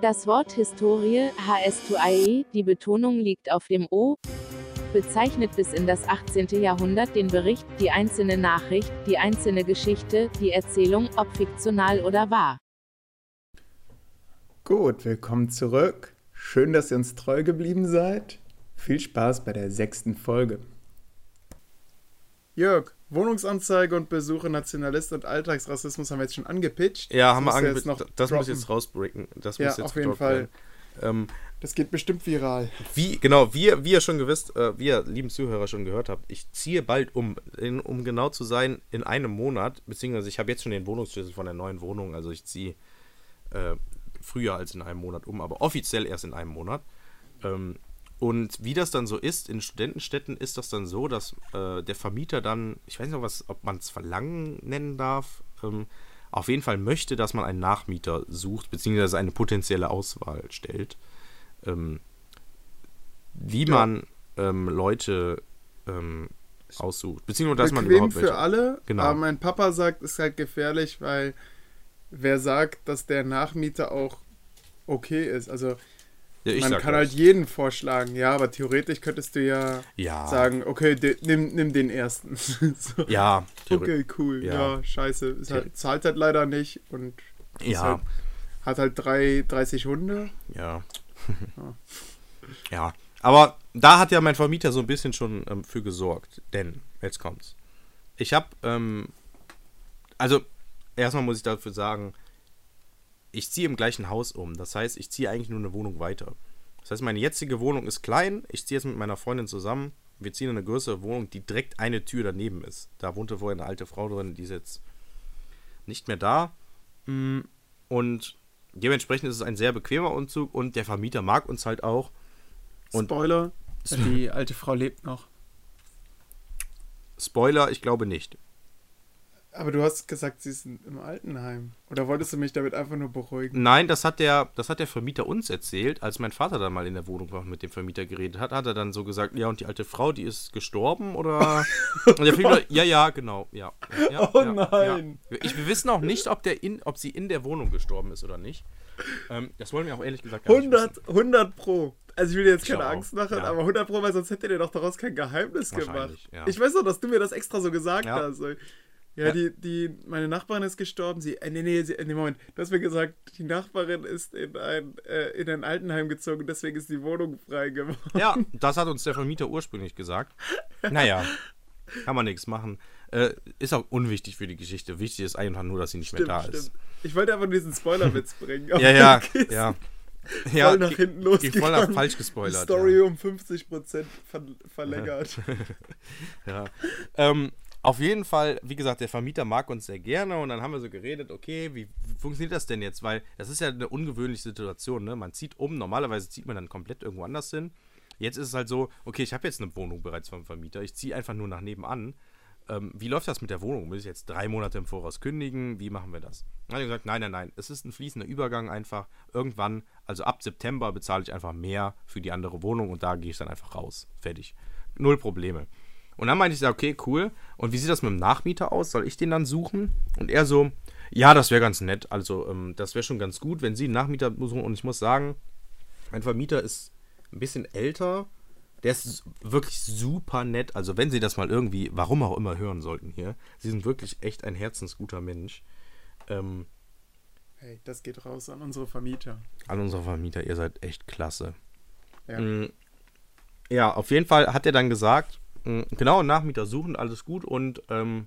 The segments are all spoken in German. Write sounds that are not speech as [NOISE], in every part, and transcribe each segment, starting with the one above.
Das Wort Historie, HS2IE, die Betonung liegt auf dem O, bezeichnet bis in das 18. Jahrhundert den Bericht, die einzelne Nachricht, die einzelne Geschichte, die Erzählung, ob fiktional oder wahr. Gut, willkommen zurück. Schön, dass ihr uns treu geblieben seid. Viel Spaß bei der sechsten Folge. Jörg, Wohnungsanzeige und Besuche Nationalist und Alltagsrassismus haben wir jetzt schon angepitcht. Ja, haben wir angepitcht. Das droppen. muss jetzt rausbreaken. Das ja, muss jetzt auf jeden Fall. Ähm, das geht bestimmt viral. Wie, genau, wie, wie ihr schon gewisst, äh, wie ihr lieben Zuhörer schon gehört habt, ich ziehe bald um, in, um genau zu sein, in einem Monat, beziehungsweise ich habe jetzt schon den Wohnungsschlüssel von der neuen Wohnung, also ich ziehe äh, früher als in einem Monat um, aber offiziell erst in einem Monat. Ähm, und wie das dann so ist, in Studentenstädten ist das dann so, dass äh, der Vermieter dann, ich weiß nicht, was, ob man es Verlangen nennen darf, ähm, auf jeden Fall möchte, dass man einen Nachmieter sucht, beziehungsweise eine potenzielle Auswahl stellt. Ähm, wie ja. man ähm, Leute ähm, aussucht, beziehungsweise dass Bequem man überhaupt für alle, genau. aber mein Papa sagt, es ist halt gefährlich, weil wer sagt, dass der Nachmieter auch okay ist, also ja, Man kann halt jeden vorschlagen, ja, aber theoretisch könntest du ja, ja. sagen, okay, nimm, nimm den ersten. [LAUGHS] so. Ja. Okay, cool. Ja, ja scheiße. Halt, zahlt halt leider nicht und ja. Halt, hat halt drei, 30 Hunde. Ja. [LAUGHS] ja. Aber da hat ja mein Vermieter so ein bisschen schon ähm, für gesorgt. Denn, jetzt kommt's. Ich hab, ähm, also, erstmal muss ich dafür sagen, ich ziehe im gleichen Haus um. Das heißt, ich ziehe eigentlich nur eine Wohnung weiter. Das heißt, meine jetzige Wohnung ist klein. Ich ziehe jetzt mit meiner Freundin zusammen. Wir ziehen in eine größere Wohnung, die direkt eine Tür daneben ist. Da wohnte vorher eine alte Frau drin, die ist jetzt nicht mehr da. Mm, und dementsprechend ist es ein sehr bequemer Umzug und der Vermieter mag uns halt auch. Und Spoiler, die alte Frau lebt noch. Spoiler, ich glaube nicht. Aber du hast gesagt, sie ist im Altenheim. Oder wolltest du mich damit einfach nur beruhigen? Nein, das hat der, das hat der Vermieter uns erzählt. Als mein Vater dann mal in der Wohnung war und mit dem Vermieter geredet hat, hat er dann so gesagt, ja, und die alte Frau, die ist gestorben? Oder. [LAUGHS] und der Vermieter, ja, ja, genau. Ja, ja, oh ja, nein. Ja. Ich, wir wissen auch nicht, ob, der in, ob sie in der Wohnung gestorben ist oder nicht. Ähm, das wollen wir auch ehrlich gesagt gar 100, nicht 100 Pro. Also ich will dir jetzt keine Angst machen, ja. aber 100 Pro, weil sonst hätte der doch daraus kein Geheimnis gemacht. Ja. Ich weiß doch, dass du mir das extra so gesagt ja. hast. Ja, ja, Die, die, meine Nachbarin ist gestorben. Sie, äh, nee, nee, sie, nee, Moment. Du hast mir gesagt, die Nachbarin ist in ein, äh, in ein Altenheim gezogen, deswegen ist die Wohnung frei geworden. Ja, [LAUGHS] das hat uns der Vermieter ursprünglich gesagt. Naja, kann man nichts machen. Äh, ist auch unwichtig für die Geschichte. Wichtig ist einfach nur, dass sie nicht stimmt, mehr da stimmt. ist. Ich wollte einfach diesen Spoilerwitz bringen. ja, ja, [LAUGHS] ja. Ja, voll nach hinten losgegangen. Voll nach falsch gespoilert. Die Story ja. um 50% ver verlängert. [LAUGHS] ja. Ähm, auf jeden Fall, wie gesagt, der Vermieter mag uns sehr gerne und dann haben wir so geredet, okay, wie, funktioniert das denn jetzt? Weil das ist ja eine ungewöhnliche Situation, ne? Man zieht um, normalerweise zieht man dann komplett irgendwo anders hin. Jetzt ist es halt so, okay, ich habe jetzt eine Wohnung bereits vom Vermieter, ich ziehe einfach nur nach nebenan. Ähm, wie läuft das mit der Wohnung? Muss ich jetzt drei Monate im Voraus kündigen? Wie machen wir das? Dann habe ich gesagt, nein, nein, nein, es ist ein fließender Übergang einfach. Irgendwann, also ab September bezahle ich einfach mehr für die andere Wohnung und da gehe ich dann einfach raus. Fertig. Null Probleme. Und dann meinte ich, okay, cool. Und wie sieht das mit dem Nachmieter aus? Soll ich den dann suchen? Und er so, ja, das wäre ganz nett. Also, ähm, das wäre schon ganz gut, wenn Sie einen Nachmieter suchen. Und ich muss sagen, mein Vermieter ist ein bisschen älter. Der ist wirklich super nett. Also, wenn Sie das mal irgendwie, warum auch immer, hören sollten hier. Sie sind wirklich echt ein herzensguter Mensch. Ähm, hey, das geht raus an unsere Vermieter. An unsere Vermieter, ihr seid echt klasse. Ja. Mm, ja, auf jeden Fall hat er dann gesagt, genau, Nachmieter suchen, alles gut und ähm,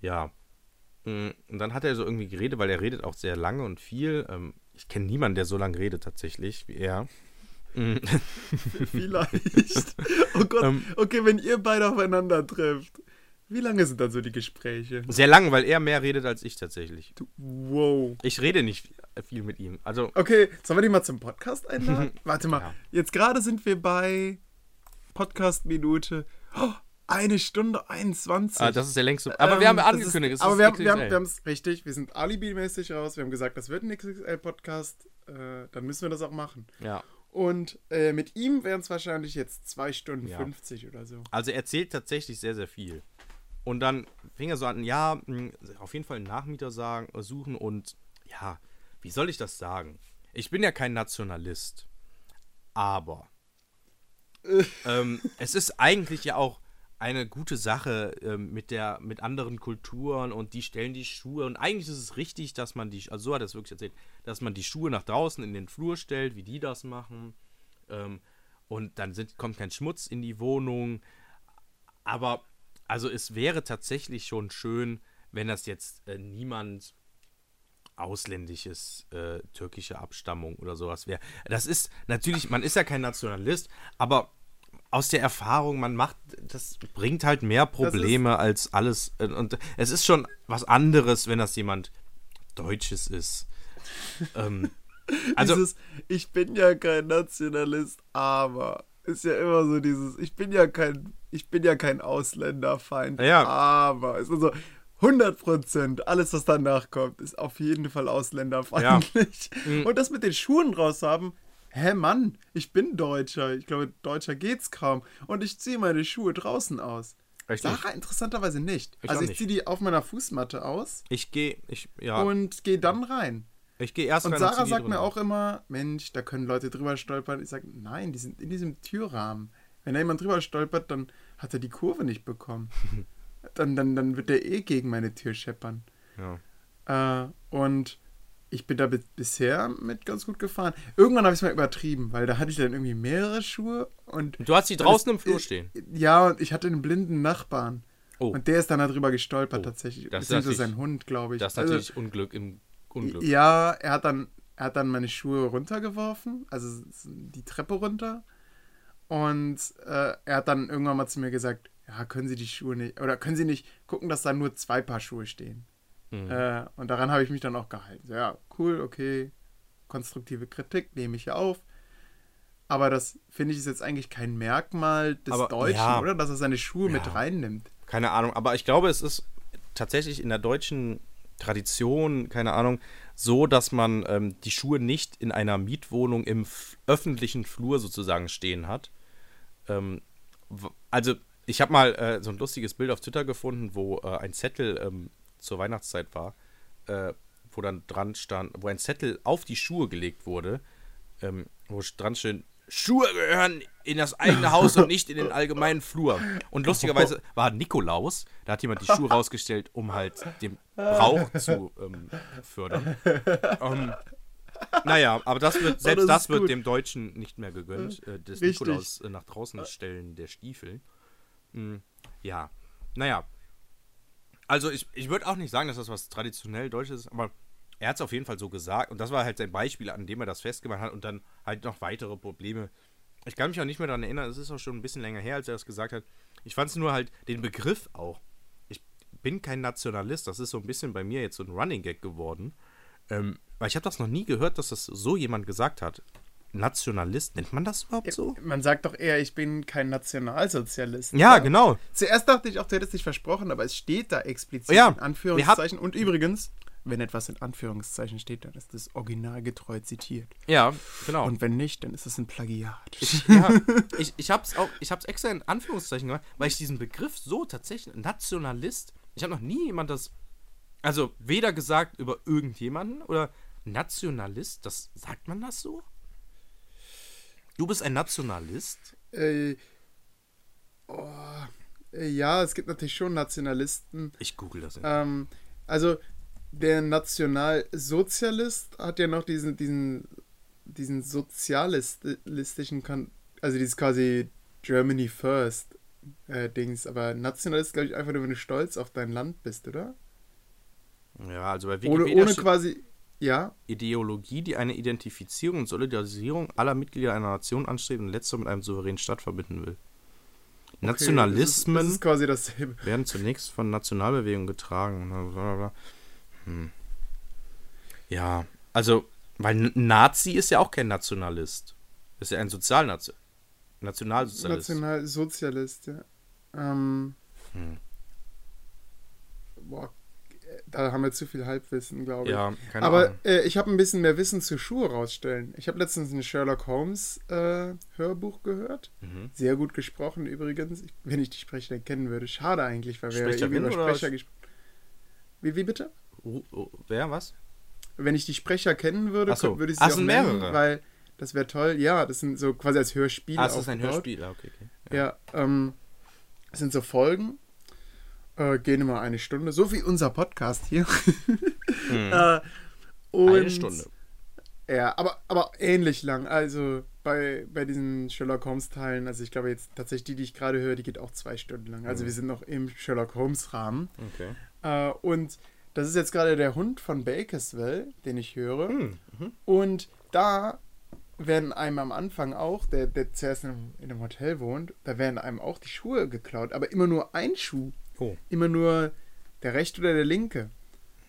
ja. Mm, und dann hat er so irgendwie geredet, weil er redet auch sehr lange und viel. Ähm, ich kenne niemanden, der so lange redet tatsächlich wie er. Mm. [LAUGHS] Vielleicht. Oh Gott. Ähm, okay, wenn ihr beide aufeinander trefft. Wie lange sind dann so die Gespräche? Sehr lang, weil er mehr redet als ich tatsächlich. Du, wow. Ich rede nicht viel mit ihm. Also. Okay, sollen wir die mal zum Podcast einladen? [LAUGHS] Warte mal. Ja. Jetzt gerade sind wir bei Podcast-Minute. Oh, eine Stunde 21. Ah, das ist der längste. Aber ähm, wir haben angekündigt, ist, aber wir haben, wir haben es richtig, wir sind alibi-mäßig raus. Wir haben gesagt, das wird ein XXL-Podcast. Äh, dann müssen wir das auch machen. Ja. Und äh, mit ihm wären es wahrscheinlich jetzt 2 Stunden ja. 50 oder so. Also er erzählt tatsächlich sehr, sehr viel. Und dann fing er so an, ja, hm, auf jeden Fall einen Nachmieter sagen, suchen und ja, wie soll ich das sagen? ich bin ja kein Nationalist, aber [LAUGHS] ähm, es ist eigentlich ja auch eine gute Sache ähm, mit der mit anderen Kulturen und die stellen die Schuhe. Und eigentlich ist es richtig, dass man die also so hat es wirklich erzählt, dass man die Schuhe nach draußen in den Flur stellt, wie die das machen. Ähm, und dann sind, kommt kein Schmutz in die Wohnung, aber also es wäre tatsächlich schon schön, wenn das jetzt äh, niemand ausländisches, äh, türkische Abstammung oder sowas wäre. Das ist natürlich, man ist ja kein Nationalist, aber aus der Erfahrung, man macht, das bringt halt mehr Probleme als alles. Und es ist schon was anderes, wenn das jemand Deutsches ist. ähm, [LAUGHS] also, dieses, ich bin ja kein Nationalist, aber ist ja immer so dieses, ich bin ja kein, ich bin ja kein Ausländerfeind, ja. aber ist also 100 Prozent, alles was danach kommt, ist auf jeden Fall ausländerfeindlich. Ja. Mhm. Und das mit den Schuhen raus haben, hä Mann, ich bin Deutscher, ich glaube, Deutscher geht's kaum und ich ziehe meine Schuhe draußen aus. Echt Sarah interessanterweise nicht. Ich also ich ziehe die auf meiner Fußmatte aus. Ich gehe, ich, ja. Und gehe dann rein. Ich gehe erst und rein. Und Sarah sagt mir auch immer, Mensch, da können Leute drüber stolpern. Ich sage, nein, die sind in diesem Türrahmen. Wenn da jemand drüber stolpert, dann hat er die Kurve nicht bekommen. [LAUGHS] dann, dann, dann wird der eh gegen meine Tür scheppern. Ja. Äh, und ich bin da bisher mit ganz gut gefahren. Irgendwann habe ich es mal übertrieben, weil da hatte ich dann irgendwie mehrere Schuhe und. Du hast sie draußen im Flur stehen. Ja, und ich hatte einen blinden Nachbarn. Oh. Und der ist dann darüber gestolpert oh. tatsächlich. Das ist sein Hund, glaube ich. Das ist also, natürlich Unglück im Unglück. Ja, er hat dann, er hat dann meine Schuhe runtergeworfen, also die Treppe runter. Und äh, er hat dann irgendwann mal zu mir gesagt, ja, können Sie die Schuhe nicht, oder können Sie nicht gucken, dass da nur zwei Paar Schuhe stehen? Mhm. Äh, und daran habe ich mich dann auch gehalten. Ja, cool, okay, konstruktive Kritik nehme ich ja auf. Aber das finde ich ist jetzt eigentlich kein Merkmal des aber, Deutschen, ja, oder? Dass er seine Schuhe ja, mit reinnimmt. Keine Ahnung, aber ich glaube, es ist tatsächlich in der deutschen Tradition, keine Ahnung, so, dass man ähm, die Schuhe nicht in einer Mietwohnung im öffentlichen Flur sozusagen stehen hat. Ähm, also ich habe mal äh, so ein lustiges Bild auf Twitter gefunden, wo äh, ein Zettel ähm, zur Weihnachtszeit war, äh, wo dann dran stand, wo ein Zettel auf die Schuhe gelegt wurde, ähm, wo dran steht, Schuhe gehören in das eigene Haus und nicht in den allgemeinen Flur. Und lustigerweise war Nikolaus, da hat jemand die Schuhe rausgestellt, um halt den Brauch zu ähm, fördern. Um, naja, aber das wird, selbst oh, das, das wird dem Deutschen nicht mehr gegönnt, äh, des Richtig. Nikolaus äh, nach draußen stellen der Stiefel. Hm, ja, naja. Also ich, ich würde auch nicht sagen, dass das was traditionell Deutsches ist, aber er hat es auf jeden Fall so gesagt. Und das war halt sein Beispiel, an dem er das festgemacht hat und dann halt noch weitere Probleme. Ich kann mich auch nicht mehr daran erinnern, es ist auch schon ein bisschen länger her, als er das gesagt hat. Ich fand es nur halt den Begriff auch. Ich bin kein Nationalist, das ist so ein bisschen bei mir jetzt so ein Running Gag geworden. Ähm, weil ich habe das noch nie gehört, dass das so jemand gesagt hat. Nationalist, nennt man das überhaupt so? Man sagt doch eher, ich bin kein Nationalsozialist. Ja, genau. Zuerst dachte ich auch, du hättest dich versprochen, aber es steht da explizit ja, in Anführungszeichen. Und übrigens, wenn etwas in Anführungszeichen steht, dann ist das originalgetreu zitiert. Ja, genau. Und wenn nicht, dann ist es ein Plagiat. Ich, [LAUGHS] ja, ich, ich habe es auch, ich habe es extra in Anführungszeichen gemacht, weil ich diesen Begriff so tatsächlich, Nationalist, ich habe noch nie jemand das, also weder gesagt über irgendjemanden oder Nationalist, das sagt man das so? Du bist ein Nationalist? Äh, oh, äh, ja, es gibt natürlich schon Nationalisten. Ich google das. Ähm, also der Nationalsozialist hat ja noch diesen, diesen, diesen sozialistischen, also dieses quasi Germany First äh, Dings, aber Nationalist, glaube ich, einfach nur, wenn du stolz auf dein Land bist, oder? Ja, also bei Wikipedia ohne, ohne quasi, ja. Ideologie, die eine Identifizierung und Solidarisierung aller Mitglieder einer Nation anstrebt und letztere mit einem souveränen Staat verbinden will. Okay, Nationalismen das ist, das ist werden zunächst von Nationalbewegungen getragen. Blablabla. Hm. Ja, also, weil Nazi ist ja auch kein Nationalist. ist ja ein Sozialnazi Nationalsozialist. Nationalsozialist, ja. Ähm, hm. Boah, da haben wir zu viel Halbwissen, glaube ich. Ja, keine Aber äh, ich habe ein bisschen mehr Wissen zu Schuhe rausstellen. Ich habe letztens ein Sherlock Holmes äh, Hörbuch gehört. Mhm. Sehr gut gesprochen übrigens. Ich, wenn ich die Sprecher kennen würde. Schade eigentlich, weil wir ja über Sprecher gesprochen Wie, wie bitte? Uh, uh, wer, was? wenn ich die Sprecher kennen würde, so. würde ich sie Ach, auch sind nennen, mehrere. weil das wäre toll. Ja, das sind so quasi als Hörspiel. Ah, das ist ein Hörspiel, ah, okay, okay. Ja, ja ähm, das sind so Folgen, äh, gehen immer eine Stunde, so wie unser Podcast hier. Hm. [LAUGHS] äh, eine Stunde. Ja, aber, aber ähnlich lang. Also bei, bei diesen Sherlock Holmes-Teilen, also ich glaube jetzt tatsächlich die, die ich gerade höre, die geht auch zwei Stunden lang. Also mhm. wir sind noch im Sherlock Holmes-Rahmen. Okay. Äh, und das ist jetzt gerade der Hund von Bakersville, den ich höre. Mhm. Und da werden einem am Anfang auch, der, der zuerst in, in einem Hotel wohnt, da werden einem auch die Schuhe geklaut, aber immer nur ein Schuh. Oh. Immer nur der rechte oder der linke.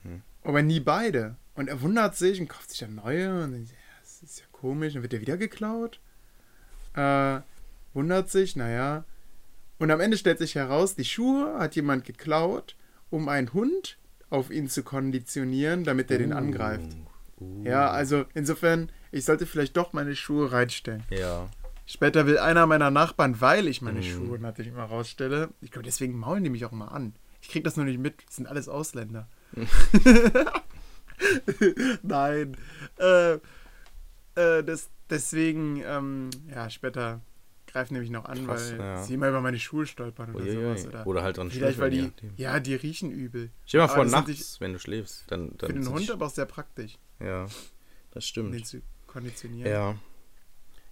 Mhm. Aber nie beide. Und er wundert sich und kauft sich dann neue und denkt, ja, das ist ja komisch, dann wird der wieder geklaut. Äh, wundert sich, naja. Und am Ende stellt sich heraus, die Schuhe hat jemand geklaut, um einen Hund auf ihn zu konditionieren, damit er uh. den angreift. Uh. Ja, also insofern, ich sollte vielleicht doch meine Schuhe reinstellen. Ja. Später will einer meiner Nachbarn, weil ich meine mm. Schuhe natürlich immer rausstelle, ich glaube, deswegen maulen die mich auch immer an. Ich kriege das nur nicht mit, das sind alles Ausländer. [LAUGHS] [LAUGHS] Nein. Äh, äh, das, deswegen, ähm, ja, später greifen nämlich noch an, Krass, weil ja. sie immer über meine Schuhe stolpern oder Uiuiui. sowas. Oder, oder halt dran Vielleicht, weil die, ja, die riechen übel. Stell dir mal vor, nachts, ich, wenn du schläfst, dann. dann für den Hund aber auch sehr praktisch. Ja, das stimmt. Den zu konditionieren. Ja.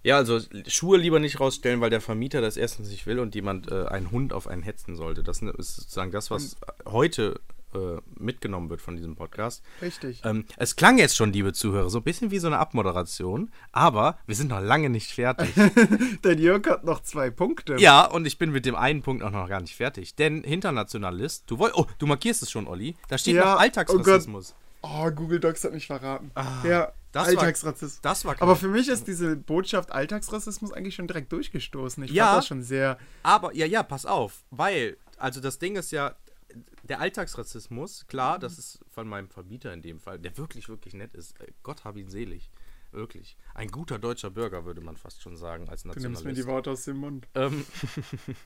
Ja, also Schuhe lieber nicht rausstellen, weil der Vermieter das erstens nicht will und jemand äh, einen Hund auf einen hetzen sollte. Das ist sozusagen das, was und, heute äh, mitgenommen wird von diesem Podcast. Richtig. Ähm, es klang jetzt schon, liebe Zuhörer, so ein bisschen wie so eine Abmoderation, aber wir sind noch lange nicht fertig. [LAUGHS] Denn Jörg hat noch zwei Punkte. Ja, und ich bin mit dem einen Punkt auch noch gar nicht fertig. Denn Internationalist, du wolltest, oh, du markierst es schon, Olli. Da steht ja, noch Alltagsrassismus. Oh, oh, Google Docs hat mich verraten. Ah, ja, das Alltagsrassismus. War, das war aber für mich ist diese Botschaft Alltagsrassismus eigentlich schon direkt durchgestoßen. Ich ja, fand das schon sehr. Aber, ja, ja, pass auf, weil, also das Ding ist ja, der Alltagsrassismus, klar, das ist von meinem Vermieter in dem Fall, der wirklich, wirklich nett ist. Äh, Gott hab ihn selig. Wirklich. Ein guter deutscher Bürger, würde man fast schon sagen, als Nationalist. Du nimmst mir die Worte aus dem Mund. Ähm,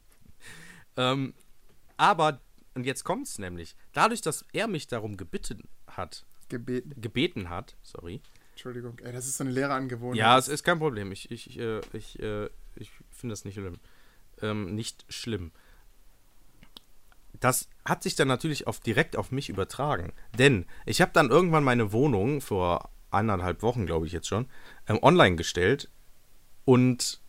[LAUGHS] ähm, aber, und jetzt kommt es nämlich, dadurch, dass er mich darum gebeten hat, gebeten, gebeten hat, sorry. Entschuldigung, ey, das ist so eine leere Angewohnheit. Ja, es ist kein Problem. Ich, ich, äh, ich, äh, ich finde das nicht schlimm. Ähm, nicht schlimm das hat sich dann natürlich auf, direkt auf mich übertragen. Denn ich habe dann irgendwann meine Wohnung vor eineinhalb Wochen, glaube ich jetzt schon, ähm, online gestellt. Und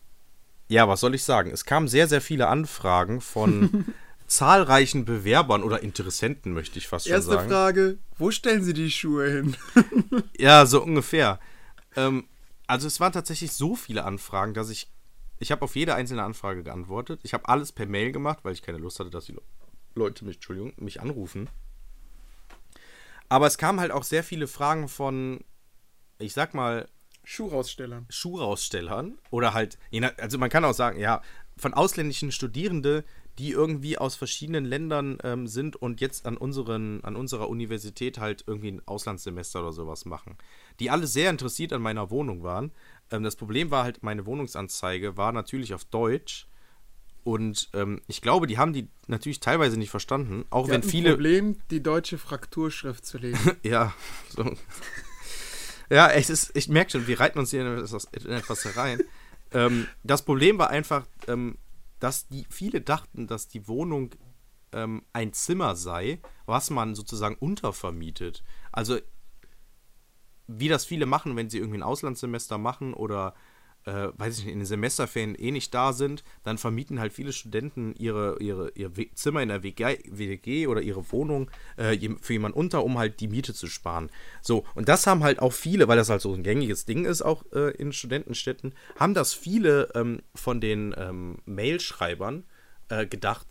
ja, was soll ich sagen? Es kamen sehr, sehr viele Anfragen von [LAUGHS] zahlreichen Bewerbern oder Interessenten, möchte ich fast schon Erste sagen. Erste Frage, wo stellen Sie die Schuhe hin? [LAUGHS] ja, so ungefähr. Ähm, also es waren tatsächlich so viele Anfragen, dass ich, ich habe auf jede einzelne Anfrage geantwortet. Ich habe alles per Mail gemacht, weil ich keine Lust hatte, dass die Leute mich, Entschuldigung, mich anrufen. Aber es kamen halt auch sehr viele Fragen von, ich sag mal, Schuhrausstellern. Schuhrausstellern oder halt, also man kann auch sagen, ja, von ausländischen Studierenden, die irgendwie aus verschiedenen Ländern ähm, sind und jetzt an, unseren, an unserer Universität halt irgendwie ein Auslandssemester oder sowas machen. Die alle sehr interessiert an meiner Wohnung waren. Ähm, das Problem war halt, meine Wohnungsanzeige war natürlich auf Deutsch und ähm, ich glaube, die haben die natürlich teilweise nicht verstanden, auch die wenn viele. Problem, die deutsche Frakturschrift zu lesen. [LAUGHS] ja, so. ja, es ist, ich merke schon, wir reiten uns hier in etwas herein. ähm, das Problem war einfach, ähm, dass die viele dachten, dass die Wohnung ähm, ein Zimmer sei, was man sozusagen untervermietet. Also wie das viele machen, wenn sie irgendwie ein Auslandssemester machen oder äh, weiß ich nicht, in den Semesterferien eh nicht da sind, dann vermieten halt viele Studenten ihre, ihre, ihr Zimmer in der WG, oder ihre Wohnung äh, für jemanden unter, um halt die Miete zu sparen. So, und das haben halt auch viele, weil das halt so ein gängiges Ding ist, auch äh, in Studentenstädten, haben das viele ähm, von den ähm, Mailschreibern äh, gedacht.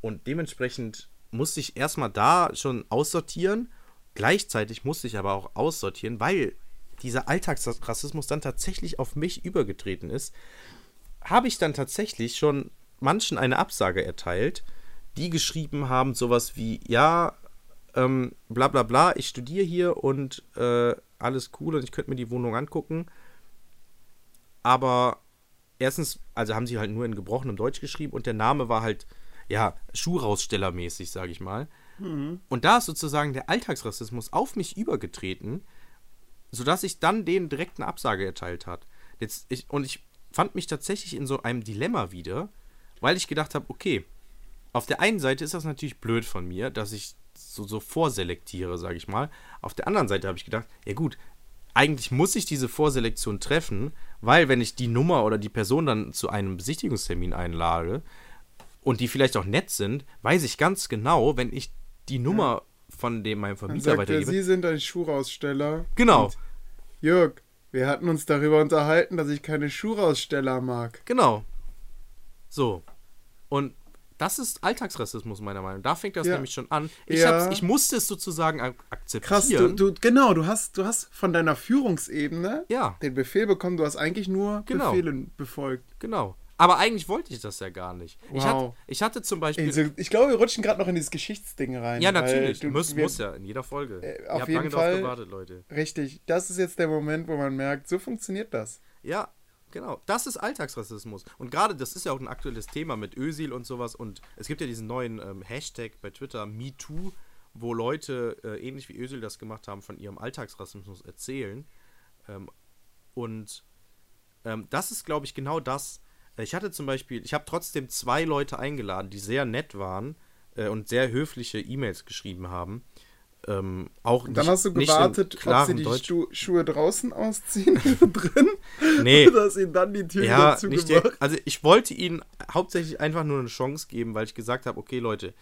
Und dementsprechend musste ich erstmal da schon aussortieren. Gleichzeitig musste ich aber auch aussortieren, weil dieser Alltagsrassismus dann tatsächlich auf mich übergetreten ist, habe ich dann tatsächlich schon manchen eine Absage erteilt, die geschrieben haben, sowas wie, ja, ähm, bla bla bla, ich studiere hier und äh, alles cool und ich könnte mir die Wohnung angucken. Aber erstens, also haben sie halt nur in gebrochenem Deutsch geschrieben und der Name war halt, ja, Schuhrausstellermäßig, sage ich mal. Mhm. Und da ist sozusagen der Alltagsrassismus auf mich übergetreten, sodass ich dann denen direkt eine Absage erteilt hat. Jetzt, ich, und ich fand mich tatsächlich in so einem Dilemma wieder, weil ich gedacht habe, okay, auf der einen Seite ist das natürlich blöd von mir, dass ich so, so vorselektiere, sage ich mal. Auf der anderen Seite habe ich gedacht, ja gut, eigentlich muss ich diese Vorselektion treffen, weil wenn ich die Nummer oder die Person dann zu einem Besichtigungstermin einlade und die vielleicht auch nett sind, weiß ich ganz genau, wenn ich die Nummer von dem meinem Vermieter weitergebe. Sie sind ein Schuhaussteller. Genau. Jörg, wir hatten uns darüber unterhalten, dass ich keine Schuhaussteller mag. Genau. So. Und das ist Alltagsrassismus, meiner Meinung nach. Da fängt das ja. nämlich schon an. Ich, ja. ich musste es sozusagen akzeptieren. Krass, du, du, genau, du hast, du hast von deiner Führungsebene ja. den Befehl bekommen, du hast eigentlich nur genau. Befehle befolgt. Genau. Aber eigentlich wollte ich das ja gar nicht. Wow. Ich, hatte, ich hatte zum Beispiel. Also, ich glaube, wir rutschen gerade noch in dieses Geschichtsding rein. Ja, natürlich. Du, muss, wir, muss ja, in jeder Folge. Äh, auf Ihr jeden Fall. Gewartet, Leute. Richtig. Das ist jetzt der Moment, wo man merkt, so funktioniert das. Ja, Genau, das ist Alltagsrassismus. Und gerade, das ist ja auch ein aktuelles Thema mit Ösil und sowas. Und es gibt ja diesen neuen ähm, Hashtag bei Twitter, MeToo, wo Leute, äh, ähnlich wie Ösil das gemacht haben, von ihrem Alltagsrassismus erzählen. Ähm, und ähm, das ist, glaube ich, genau das. Ich hatte zum Beispiel, ich habe trotzdem zwei Leute eingeladen, die sehr nett waren äh, und sehr höfliche E-Mails geschrieben haben. Ähm, auch und dann hast du gewartet, ob sie die Schu Schuhe draußen ausziehen [LAUGHS] drin. [LAUGHS] Nee. [LAUGHS] Oder hast ihnen dann die Tür ja, dazu nicht gemacht. also ich wollte ihnen hauptsächlich einfach nur eine Chance geben, weil ich gesagt habe, okay Leute,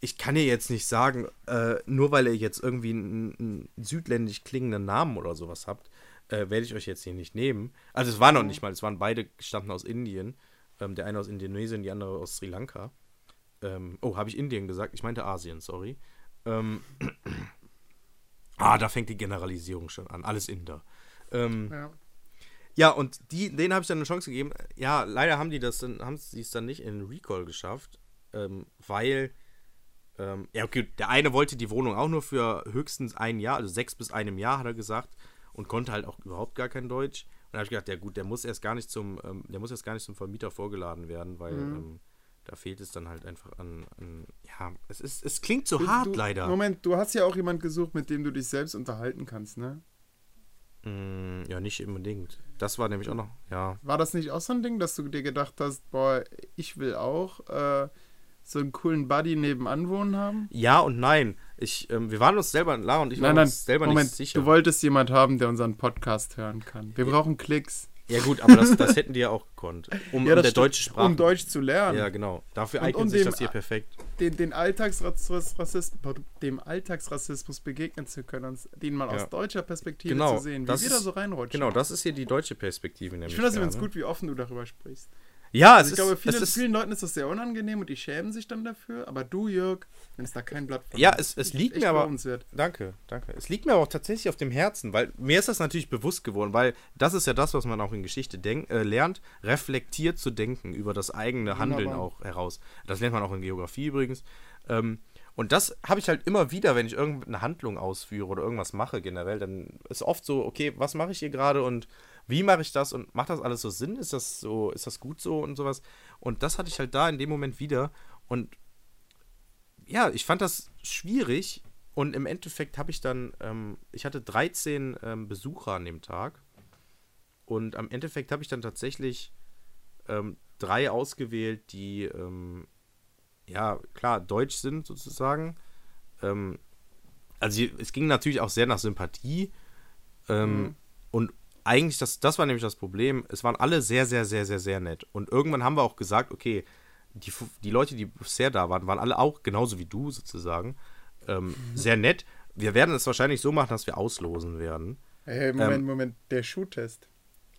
ich kann ihr jetzt nicht sagen, äh, nur weil ihr jetzt irgendwie einen, einen, südländisch klingenden Namen oder sowas habt, äh, werde ich euch jetzt hier nicht nehmen. Also es war noch nicht mal, es waren beide stammten aus Indien. Ähm, der eine aus Indonesien, die andere aus Sri Lanka. Ähm, oh, habe ich Indien gesagt? Ich meinte Asien, sorry. Ähm, [CLEARS THROAT] ah, da fängt die Generalisierung schon an. Alles Inder. Ähm, ja. ja. und die, denen habe ich dann eine Chance gegeben. Ja, leider haben die das dann, haben sie es dann nicht in Recall geschafft, ähm, weil ähm, ja, okay, der eine wollte die Wohnung auch nur für höchstens ein Jahr, also sechs bis einem Jahr, hat er gesagt, und konnte halt auch überhaupt gar kein Deutsch. Und da habe ich gedacht, ja gut, der muss erst gar nicht zum, ähm, der muss erst gar nicht zum Vermieter vorgeladen werden, weil mhm. ähm, da fehlt es dann halt einfach an, an, ja, es ist, es klingt so du, hart du, leider. Moment, du hast ja auch jemand gesucht, mit dem du dich selbst unterhalten kannst, ne? Mm, ja, nicht unbedingt. Das war nämlich auch noch, ja. War das nicht auch so ein Ding, dass du dir gedacht hast, boah, ich will auch äh, so einen coolen Buddy nebenan wohnen haben? Ja und nein. Ich, ähm, wir waren uns selber, Lara und ich nein, waren uns selber Moment, nicht sicher. Du wolltest jemand haben, der unseren Podcast hören kann. Wir brauchen Klicks. Ja gut, aber das, das hätten die ja auch gekonnt. Um, ja, um der deutsche Sprache. Um Deutsch zu lernen. Ja, genau. Dafür eignet um sich dem, das hier perfekt. Den, den Alltagsrassismus, dem Alltagsrassismus begegnen zu können und den mal ja. aus deutscher Perspektive genau, zu sehen, wie wir da so reinrutschen. Genau, das ist hier die deutsche Perspektive. Ich finde das übrigens gut, wie offen du darüber sprichst. Ja, also ich ist, glaube, viele, vielen Leuten ist das sehr unangenehm und die schämen sich dann dafür. Aber du, Jörg, wenn es da kein Blatt von Ja, es, es liegt mir aber. Danke, danke. Es liegt mir aber auch tatsächlich auf dem Herzen, weil mir ist das natürlich bewusst geworden, weil das ist ja das, was man auch in Geschichte denk, äh, lernt, reflektiert zu denken über das eigene Handeln Wunderbar. auch heraus. Das lernt man auch in Geografie übrigens. Ähm, und das habe ich halt immer wieder, wenn ich irgendeine Handlung ausführe oder irgendwas mache generell, dann ist oft so, okay, was mache ich hier gerade und wie mache ich das und macht das alles so Sinn? Ist das so, ist das gut so und sowas? Und das hatte ich halt da in dem Moment wieder. Und ja, ich fand das schwierig. Und im Endeffekt habe ich dann, ähm, ich hatte 13 ähm, Besucher an dem Tag. Und am Endeffekt habe ich dann tatsächlich ähm, drei ausgewählt, die, ähm, ja, klar, deutsch sind sozusagen. Ähm, also es ging natürlich auch sehr nach Sympathie. Ähm, mhm. Und eigentlich, das, das war nämlich das Problem. Es waren alle sehr, sehr, sehr, sehr, sehr nett. Und irgendwann haben wir auch gesagt, okay, die, die Leute, die bisher da waren, waren alle auch, genauso wie du sozusagen, ähm, sehr nett. Wir werden es wahrscheinlich so machen, dass wir auslosen werden. Hey, Moment, ähm, Moment, der Schuhtest.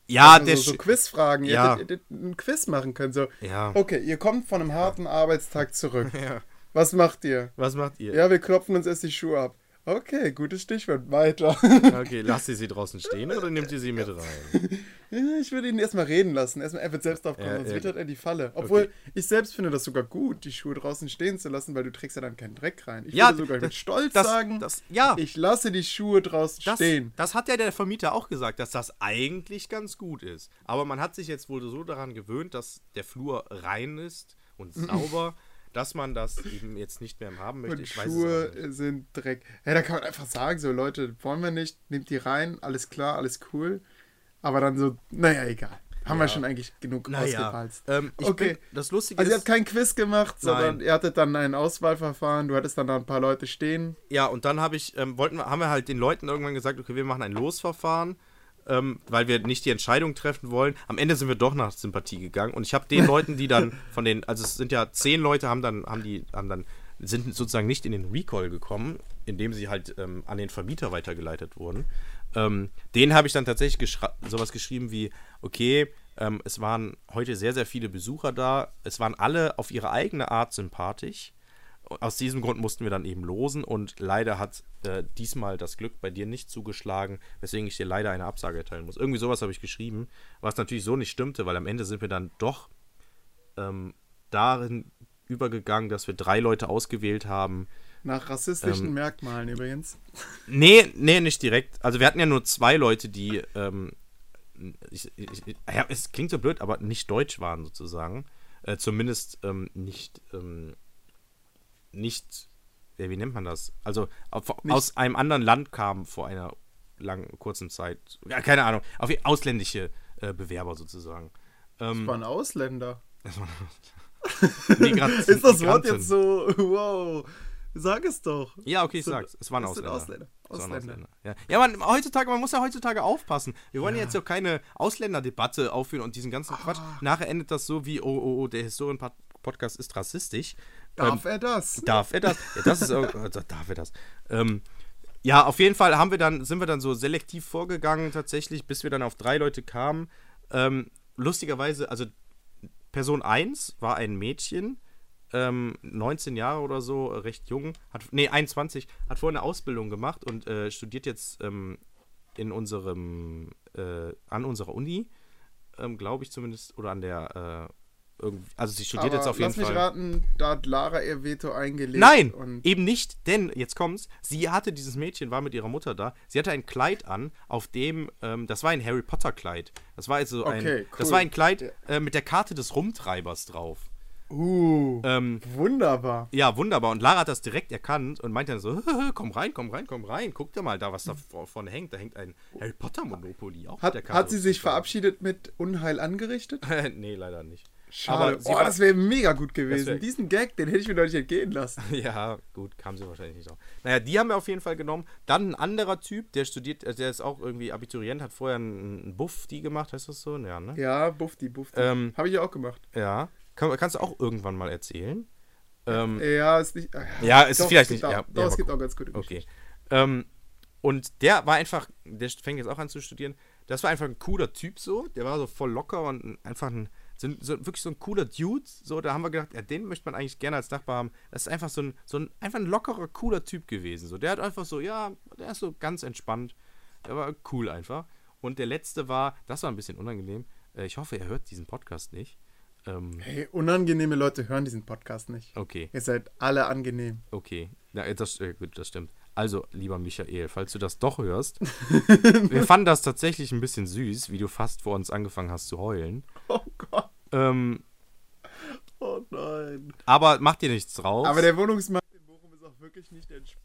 Ja, also der so, so Quizfragen. Ihr ja. hättet, hättet ein Quiz machen können. So, ja. okay, ihr kommt von einem harten Arbeitstag zurück. [LAUGHS] ja. Was macht ihr? Was macht ihr? Ja, wir klopfen uns erst die Schuhe ab. Okay, gutes Stichwort. Weiter. Okay, lasst ihr sie draußen stehen oder nehmt ihr sie mit rein? Ich würde ihn erstmal reden lassen. Erstmal, er wird selbst drauf kommen, ja, sonst ja. wird er in die Falle. Obwohl, okay. ich selbst finde das sogar gut, die Schuhe draußen stehen zu lassen, weil du trägst ja dann keinen Dreck rein. Ich ja, würde sogar das, mit Stolz das, sagen, das, ja. ich lasse die Schuhe draußen das, stehen. Das hat ja der Vermieter auch gesagt, dass das eigentlich ganz gut ist. Aber man hat sich jetzt wohl so daran gewöhnt, dass der Flur rein ist und sauber dass man das eben jetzt nicht mehr haben möchte. Und ich Schuhe sind Dreck. Ja, da kann man einfach sagen, so Leute, wollen wir nicht, nehmt die rein, alles klar, alles cool. Aber dann so, naja, egal. Haben ja. wir schon eigentlich genug naja. Ähm, okay. Bin, das Lustige also, ihr habt kein Quiz gemacht, sondern Nein. ihr hattet dann ein Auswahlverfahren, du hattest dann da ein paar Leute stehen. Ja, und dann habe ich, ähm, wollten, haben wir halt den Leuten irgendwann gesagt, okay, wir machen ein Losverfahren. Ähm, weil wir nicht die Entscheidung treffen wollen. Am Ende sind wir doch nach Sympathie gegangen und ich habe den Leuten, die dann von den, also es sind ja zehn Leute, haben dann, haben die, haben dann, sind sozusagen nicht in den Recall gekommen, indem sie halt ähm, an den Vermieter weitergeleitet wurden. Ähm, den habe ich dann tatsächlich sowas geschrieben wie, okay, ähm, es waren heute sehr, sehr viele Besucher da. Es waren alle auf ihre eigene Art sympathisch. Aus diesem Grund mussten wir dann eben losen und leider hat äh, diesmal das Glück bei dir nicht zugeschlagen, weswegen ich dir leider eine Absage erteilen muss. Irgendwie sowas habe ich geschrieben, was natürlich so nicht stimmte, weil am Ende sind wir dann doch ähm, darin übergegangen, dass wir drei Leute ausgewählt haben. Nach rassistischen ähm, Merkmalen übrigens. Nee, nee, nicht direkt. Also wir hatten ja nur zwei Leute, die ähm, ich, ich, ja, es klingt so blöd, aber nicht deutsch waren sozusagen. Äh, zumindest ähm, nicht, ähm, nicht, ja, wie nennt man das? Also auf, aus einem anderen Land kamen vor einer langen, kurzen Zeit. Ja, keine Ahnung. Auf ausländische äh, Bewerber sozusagen. Ähm, das waren Ausländer. Das waren [LAUGHS] Ist das Wort jetzt so, wow. Sag es doch. Ja, okay, ich so, sag's. Es waren Ausländer. Ausländer. Ausländer. Ausländer. Ja, ja man, heutzutage, man muss ja heutzutage aufpassen. Wir wollen ja. jetzt ja keine Ausländerdebatte aufführen und diesen ganzen Quatsch. Ah. Nachher endet das so wie, oh, oh, oh, der Historien-Podcast ist rassistisch. Darf ähm, er das? Darf er das? Ja, das ist, also, darf er das? Ähm, ja, auf jeden Fall haben wir dann, sind wir dann so selektiv vorgegangen, tatsächlich, bis wir dann auf drei Leute kamen. Ähm, lustigerweise, also Person 1 war ein Mädchen, ähm, 19 Jahre oder so, recht jung, hat, nee, 21, hat vorher eine Ausbildung gemacht und äh, studiert jetzt ähm, in unserem, äh, an unserer Uni, ähm, glaube ich zumindest, oder an der, äh, also sie studiert Aber jetzt auf jeden Fall. Lass mich raten, da hat Lara ihr Veto eingelegt. Nein, eben nicht, denn, jetzt kommt's, sie hatte, dieses Mädchen war mit ihrer Mutter da, sie hatte ein Kleid an, auf dem, ähm, das war ein Harry Potter Kleid. Das war also ein, okay, cool. das war ein Kleid äh, mit der Karte des Rumtreibers drauf. Uh, ähm, wunderbar. Ja, wunderbar. Und Lara hat das direkt erkannt und meinte dann so, [LAUGHS] komm rein, komm rein, komm rein. Guck dir mal da, was da vorne hängt. Da hängt ein Harry Potter Monopoly auch hat, Hat sie sich verabschiedet mit Unheil angerichtet? [LAUGHS] nee, leider nicht. Schade. Aber oh, das wäre mega gut gewesen. Diesen Gag, den hätte ich mir doch nicht entgehen lassen. [LAUGHS] ja, gut, kam sie wahrscheinlich nicht drauf. Naja, die haben wir auf jeden Fall genommen. Dann ein anderer Typ, der studiert, äh, der ist auch irgendwie Abiturient, hat vorher einen Buff die gemacht, heißt das so? Ja, ne? Ja, Buff die, Buff die. Ähm, Habe ich ja auch gemacht. Ja. Kann, kannst du auch irgendwann mal erzählen? Ähm, ja, ist nicht. Äh, ja, ist doch, vielleicht nicht. Auch, ja, doch, ja, es gibt auch ganz gute Okay. Ähm, und der war einfach, der fängt jetzt auch an zu studieren. Das war einfach ein cooler Typ so. Der war so voll locker und einfach ein, so, so, wirklich so ein cooler Dude. So, da haben wir gedacht, ja, den möchte man eigentlich gerne als Nachbar haben. Das ist einfach so ein, so ein, einfach ein lockerer, cooler Typ gewesen. So, der hat einfach so, ja, der ist so ganz entspannt. Der war cool einfach. Und der letzte war, das war ein bisschen unangenehm. Äh, ich hoffe, er hört diesen Podcast nicht. Ähm, hey, unangenehme Leute hören diesen Podcast nicht. Okay. Ihr seid alle angenehm. Okay, ja, das, äh, gut, das stimmt. Also, lieber Michael, falls du das doch hörst, [LAUGHS] wir fanden das tatsächlich ein bisschen süß, wie du fast vor uns angefangen hast zu heulen. [LAUGHS] Oh Gott. Ähm, oh nein. Aber mach dir nichts draus. Aber der Wohnungsmarkt in Bochum ist auch wirklich nicht entsp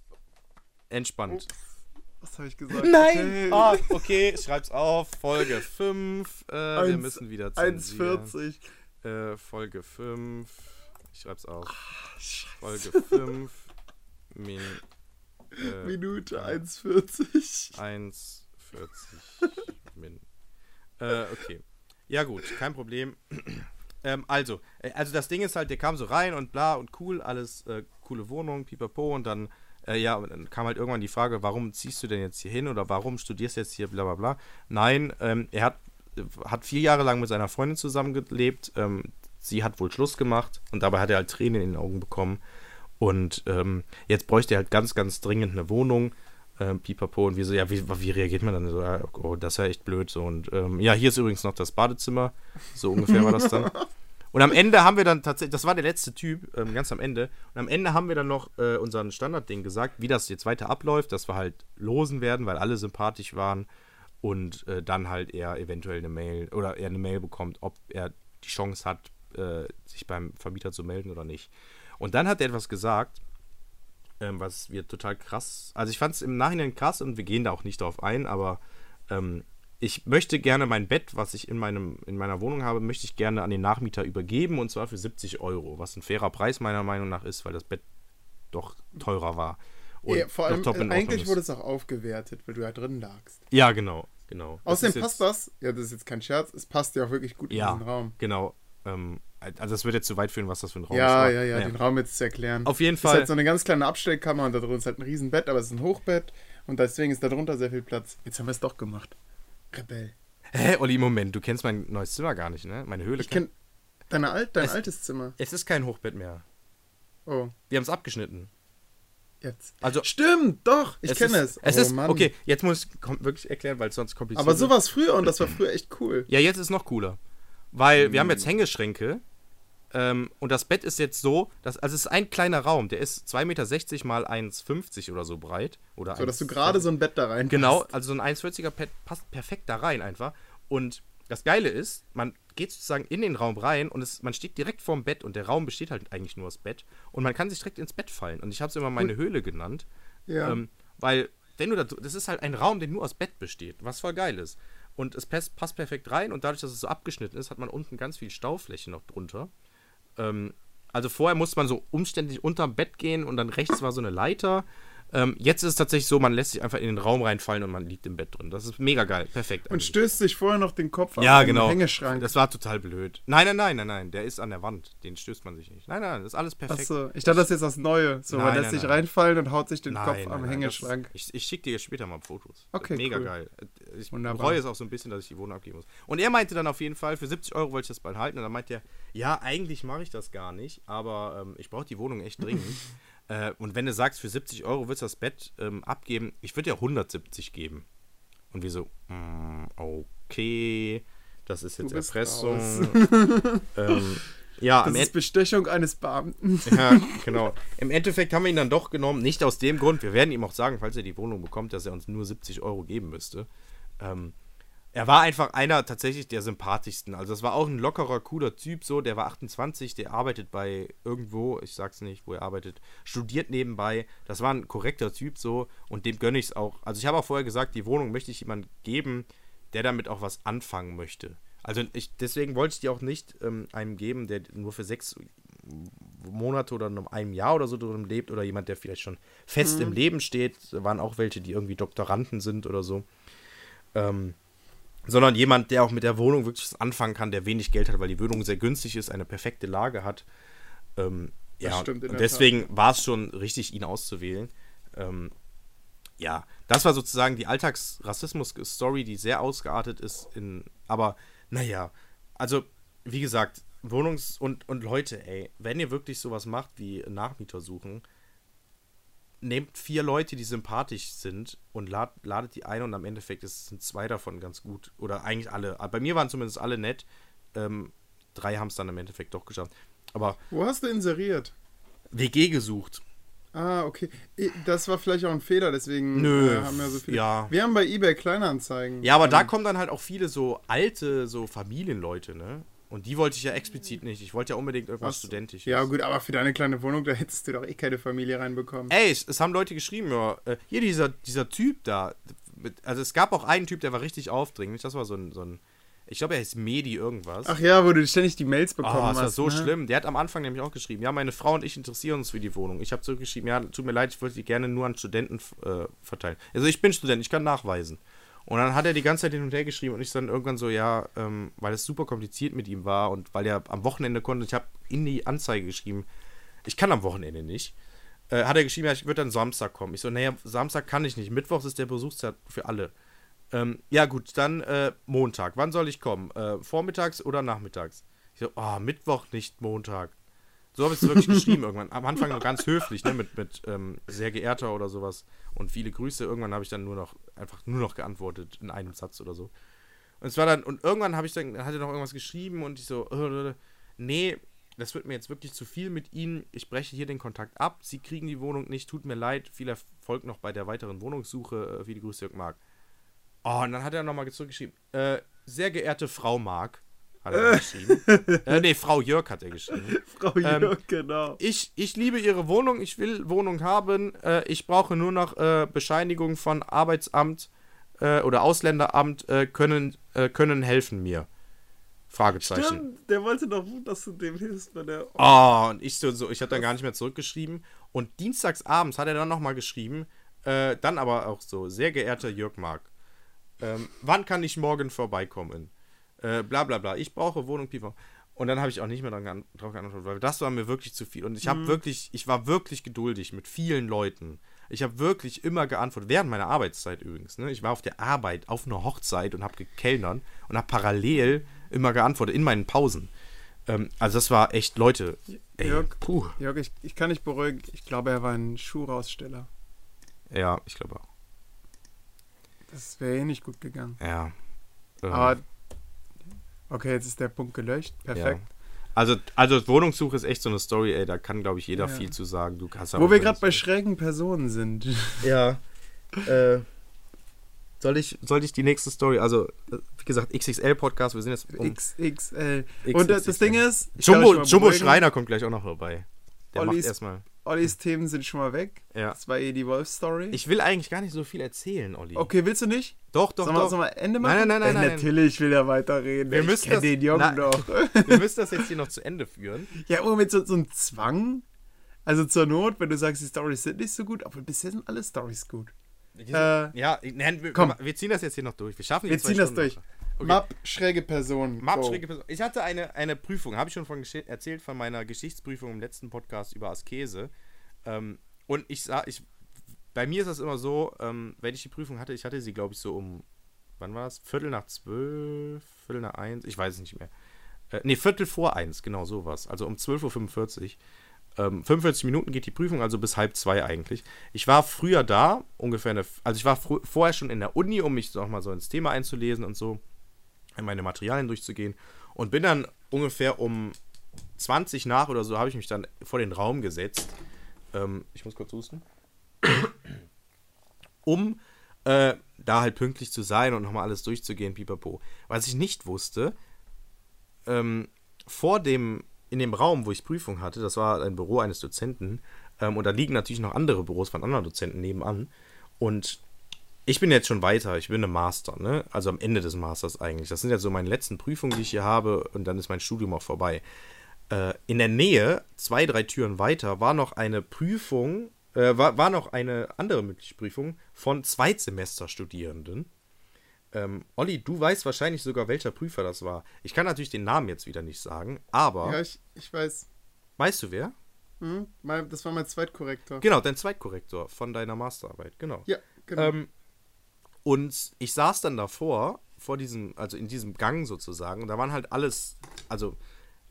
entspannt. Ups. Was habe ich gesagt? Nein! Okay. Ah, okay, schreib's auf. Folge 5. Äh, wir müssen wieder 1,40. Äh, Folge 5. Ich schreib's auf. Ach, Folge 5. Min, äh, Minute 1,40. 1,40 Min. Äh, okay. Ja, gut, kein Problem. [CLEARS THROAT] ähm, also, äh, also das Ding ist halt, der kam so rein und bla und cool, alles äh, coole Wohnung, pipapo und dann, äh, ja, und dann kam halt irgendwann die Frage, warum ziehst du denn jetzt hier hin oder warum studierst du jetzt hier, bla bla bla. Nein, ähm, er hat hat vier Jahre lang mit seiner Freundin zusammengelebt. Ähm, sie hat wohl Schluss gemacht und dabei hat er halt Tränen in den Augen bekommen. Und ähm, jetzt bräuchte er halt ganz, ganz dringend eine Wohnung. Ähm, Pipapo und wir so, ja, wie, wie reagiert man dann so? Oh, das ist ja echt blöd so. Und ähm, ja, hier ist übrigens noch das Badezimmer. So ungefähr war das dann. [LAUGHS] Und am Ende haben wir dann tatsächlich, das war der letzte Typ, ähm, ganz am Ende. Und am Ende haben wir dann noch äh, unseren Standardding gesagt, wie das jetzt weiter abläuft, dass wir halt losen werden, weil alle sympathisch waren und äh, dann halt er eventuell eine Mail oder er eine Mail bekommt, ob er die Chance hat, äh, sich beim Vermieter zu melden oder nicht. Und dann hat er etwas gesagt, ähm, was wir total krass, also ich fand es im Nachhinein krass und wir gehen da auch nicht drauf ein, aber ähm, ich möchte gerne mein Bett, was ich in, meinem, in meiner Wohnung habe, möchte ich gerne an den Nachmieter übergeben und zwar für 70 Euro, was ein fairer Preis meiner Meinung nach ist, weil das Bett doch teurer war. Und ja, vor allem, eigentlich wurde es auch aufgewertet, weil du ja drin lagst. Ja, genau, genau. Außerdem passt das, ja, das ist jetzt kein Scherz, es passt ja auch wirklich gut ja, in den Raum. genau. Ähm, also es wird jetzt zu weit führen, was das für ein Raum ja, ist. Ja, ja, ja, den Raum jetzt zu erklären. Auf jeden Fall. Es ist halt so eine ganz kleine Abstellkammer und da drunter ist halt ein Riesenbett, aber es ist ein Hochbett und deswegen ist da drunter sehr viel Platz. Jetzt haben wir es doch gemacht. Rebell. Hä, Olli, Moment, du kennst mein neues Zimmer gar nicht, ne? Meine Höhle. Ich kenn deine Alt, dein es, altes Zimmer. Es ist kein Hochbett mehr. Oh. Wir haben es abgeschnitten. Jetzt. Also, Stimmt, doch, ich kenne es. Es oh, ist, Mann. okay, jetzt muss ich wirklich erklären, weil es sonst kompliziert Aber so war es früher und das war früher echt cool. Ja, jetzt ist es noch cooler. Weil hm. wir haben jetzt Hängeschränke ähm, und das Bett ist jetzt so, dass, also es ist ein kleiner Raum, der ist 2,60 Meter mal 1,50 oder so breit. Oder so, 1, dass du gerade so ein Bett da rein Genau, also so ein 1,40er Bett passt perfekt da rein einfach. Und das Geile ist, man geht sozusagen in den Raum rein und es, man steht direkt vorm Bett und der Raum besteht halt eigentlich nur aus Bett und man kann sich direkt ins Bett fallen. Und ich habe es immer meine Höhle genannt. Ja. Ähm, weil, wenn du da, das ist halt ein Raum, der nur aus Bett besteht, was voll geil ist. Und es passt, passt perfekt rein und dadurch, dass es so abgeschnitten ist, hat man unten ganz viel Staufläche noch drunter. Ähm, also vorher musste man so umständlich unterm Bett gehen und dann rechts war so eine Leiter ähm, jetzt ist es tatsächlich so, man lässt sich einfach in den Raum reinfallen und man liegt im Bett drin. Das ist mega geil, perfekt. Und stößt sich vorher noch den Kopf ja, an genau. den Hängeschrank. Das war total blöd. Nein, nein, nein, nein, nein, der ist an der Wand. Den stößt man sich nicht. Nein, nein, das ist alles perfekt. Achso, ich dachte, das ist jetzt das Neue. So, nein, man lässt nein, sich reinfallen und haut sich den Kopf am Hängeschrank. Das, ich ich schicke dir später mal Fotos. Okay, Mega cool. geil. Ich bereue es auch so ein bisschen, dass ich die Wohnung abgeben muss. Und er meinte dann auf jeden Fall, für 70 Euro wollte ich das bald halten. Und dann meinte er, ja, eigentlich mache ich das gar nicht, aber ähm, ich brauche die Wohnung echt dringend. [LAUGHS] Äh, und wenn du sagst, für 70 Euro willst du das Bett ähm, abgeben, ich würde ja 170 geben. Und wir so, mm, okay, das ist jetzt Erpressung. [LAUGHS] ähm, ja, das ist Bestechung eines Beamten. ja, genau. Im Endeffekt haben wir ihn dann doch genommen, nicht aus dem Grund, wir werden ihm auch sagen, falls er die Wohnung bekommt, dass er uns nur 70 Euro geben müsste. Ähm, er war einfach einer tatsächlich der sympathischsten. Also, es war auch ein lockerer, cooler Typ, so. Der war 28, der arbeitet bei irgendwo, ich sag's nicht, wo er arbeitet, studiert nebenbei. Das war ein korrekter Typ, so. Und dem gönne ich's auch. Also, ich habe auch vorher gesagt, die Wohnung möchte ich jemandem geben, der damit auch was anfangen möchte. Also, ich, deswegen wollte ich die auch nicht ähm, einem geben, der nur für sechs Monate oder noch einem Jahr oder so drin lebt oder jemand, der vielleicht schon fest mhm. im Leben steht. Da waren auch welche, die irgendwie Doktoranden sind oder so. Ähm, sondern jemand, der auch mit der Wohnung wirklich was anfangen kann, der wenig Geld hat, weil die Wohnung sehr günstig ist, eine perfekte Lage hat. Ähm, ja, und deswegen war es schon richtig, ihn auszuwählen. Ähm, ja, das war sozusagen die Alltagsrassismus-Story, die sehr ausgeartet ist. In, aber naja, also wie gesagt, Wohnungs- und, und Leute, ey, wenn ihr wirklich sowas macht wie Nachmieter suchen, nehmt vier Leute, die sympathisch sind und lad, ladet die ein und am Endeffekt sind zwei davon ganz gut. Oder eigentlich alle. Bei mir waren zumindest alle nett. Ähm, drei haben es dann im Endeffekt doch geschafft. Aber. Wo hast du inseriert? WG gesucht. Ah, okay. Das war vielleicht auch ein Fehler, deswegen Nö, äh, haben wir so viele. Ja. Wir haben bei eBay Kleinanzeigen. Ja, aber ähm, da kommen dann halt auch viele so alte, so Familienleute, ne? Und die wollte ich ja explizit nicht. Ich wollte ja unbedingt irgendwas Was? Studentisches. Ja, gut, aber für deine kleine Wohnung, da hättest du doch eh keine Familie reinbekommen. Ey, es, es haben Leute geschrieben, ja. Äh, hier dieser, dieser Typ da. Also es gab auch einen Typ, der war richtig aufdringlich. Das war so ein, so ein ich glaube, er heißt Medi irgendwas. Ach ja, wo du ständig die Mails bekommen oh, das hast. Das war so ne? schlimm. Der hat am Anfang nämlich auch geschrieben, ja, meine Frau und ich interessieren uns für die Wohnung. Ich habe zurückgeschrieben, ja, tut mir leid, ich würde die gerne nur an Studenten äh, verteilen. Also ich bin Student, ich kann nachweisen. Und dann hat er die ganze Zeit hin und her geschrieben und ich dann irgendwann so, ja, ähm, weil es super kompliziert mit ihm war und weil er am Wochenende konnte, ich habe in die Anzeige geschrieben, ich kann am Wochenende nicht. Äh, hat er geschrieben, ja, ich würde dann Samstag kommen. Ich so, naja, Samstag kann ich nicht. Mittwochs ist der Besuchszeit für alle. Ähm, ja, gut, dann äh, Montag. Wann soll ich kommen? Äh, vormittags oder nachmittags? Ich so, oh, Mittwoch, nicht Montag. So habe ich es wirklich geschrieben irgendwann. Am Anfang nur ganz höflich, ne, mit, mit ähm, sehr geehrter oder sowas und viele Grüße. Irgendwann habe ich dann nur noch, einfach nur noch geantwortet in einem Satz oder so. Und es war dann, und irgendwann habe ich dann, hat er noch irgendwas geschrieben und ich so, äh, nee, das wird mir jetzt wirklich zu viel mit Ihnen. Ich breche hier den Kontakt ab. Sie kriegen die Wohnung nicht. Tut mir leid. Viel Erfolg noch bei der weiteren Wohnungssuche. Äh, viele Grüße, Jörg Mark. Oh, und dann hat er nochmal zurückgeschrieben. Äh, sehr geehrte Frau Mark, hat er geschrieben. äh, nee, Frau Jörg hat er geschrieben. [LAUGHS] Frau ähm, Jörg, ähm, genau. Ich, ich liebe Ihre Wohnung, ich will Wohnung haben. Äh, ich brauche nur noch äh, Bescheinigung von Arbeitsamt äh, oder Ausländeramt, äh, können, äh, können helfen mir. Fragezeichen. Stimmt, der wollte doch, dass du dem hilfst bei der. Oh, und ich so, so ich habe dann gar nicht mehr zurückgeschrieben. Und dienstags abends hat er dann nochmal geschrieben, äh, dann aber auch so, sehr geehrter Jörg Mark, ähm, wann kann ich morgen vorbeikommen? Äh, bla bla bla, ich brauche Wohnung, Pieper. Und dann habe ich auch nicht mehr darauf geantwortet, weil das war mir wirklich zu viel. Und ich habe mhm. wirklich, ich war wirklich geduldig mit vielen Leuten. Ich habe wirklich immer geantwortet, während meiner Arbeitszeit übrigens. Ne? Ich war auf der Arbeit, auf einer Hochzeit und habe gekellnern und habe parallel immer geantwortet, in meinen Pausen. Ähm, also das war echt, Leute. Ey, Jörg, puh. Jörg ich, ich kann nicht beruhigen. Ich glaube, er war ein Schuhraussteller. Ja, ich glaube auch. Das wäre eh nicht gut gegangen. Ja. Aber okay, jetzt ist der Punkt gelöscht. Perfekt. Ja. Also, also Wohnungssuche ist echt so eine Story, ey, da kann, glaube ich, jeder ja. viel zu sagen. Du hast Wo wir gerade bei schrägen Personen sind. [LAUGHS] Ja. äh, soll ich, soll ich die nächste Story, also wie gesagt, XXL-Podcast, wir sind jetzt um XXL. Und das, das Ding ist, Jumbo, Jumbo Schreiner kommt gleich auch noch dabei. Der Ollis, macht erstmal. Ollis Themen sind schon mal weg. Ja. Das war eh die Wolf-Story. Ich will eigentlich gar nicht so viel erzählen, Olli. Okay, willst du nicht? Doch, doch, sollen doch. Sollen wir Ende machen? Nein, nein, nein, nein. Ey, natürlich will er weiterreden. Wir ich müssen das, den Jungen na, doch. [LAUGHS] wir müssen das jetzt hier noch zu Ende führen. Ja, aber mit so, so einem Zwang. Also zur Not, wenn du sagst, die Stories sind nicht so gut, aber bisher sind alle Stories gut. Äh, ja, nein, wir, komm. wir ziehen das jetzt hier noch durch. Wir schaffen Wir ziehen das durch. Okay. Map, schräge Person. Map, schräge Person. Ich hatte eine, eine Prüfung, habe ich schon von erzählt, von meiner Geschichtsprüfung im letzten Podcast über Askese. Ähm, und ich sah, ich, bei mir ist das immer so, ähm, wenn ich die Prüfung hatte, ich hatte sie, glaube ich, so um, wann war es? Viertel nach zwölf, Viertel nach eins, ich weiß es nicht mehr. Äh, nee, Viertel vor eins, genau sowas. Also um 12.45 Uhr. Ähm, 45 Minuten geht die Prüfung, also bis halb zwei eigentlich. Ich war früher da, ungefähr eine, also ich war vorher schon in der Uni, um mich nochmal so ins Thema einzulesen und so, meine Materialien durchzugehen. Und bin dann ungefähr um 20 nach oder so, habe ich mich dann vor den Raum gesetzt. Ähm, ich muss kurz husten. [CLEARS THROAT] um äh, da halt pünktlich zu sein und nochmal alles durchzugehen, pipapo. Was ich nicht wusste, ähm, vor dem in dem Raum, wo ich Prüfung hatte, das war ein Büro eines Dozenten, ähm, und da liegen natürlich noch andere Büros von anderen Dozenten nebenan. Und ich bin jetzt schon weiter, ich bin im Master, ne? Also am Ende des Masters eigentlich. Das sind jetzt so meine letzten Prüfungen, die ich hier habe, und dann ist mein Studium auch vorbei. Äh, in der Nähe, zwei, drei Türen weiter, war noch eine Prüfung, äh, war, war noch eine andere mögliche Prüfung von Zweitsemesterstudierenden. Ähm, Olli, du weißt wahrscheinlich sogar, welcher Prüfer das war. Ich kann natürlich den Namen jetzt wieder nicht sagen, aber. Ja, ich, ich weiß. Weißt du wer? Mhm, mein, das war mein Zweitkorrektor. Genau, dein Zweitkorrektor von deiner Masterarbeit, genau. Ja, genau. Ähm, und ich saß dann davor, vor diesem, also in diesem Gang sozusagen, und da waren halt alles, also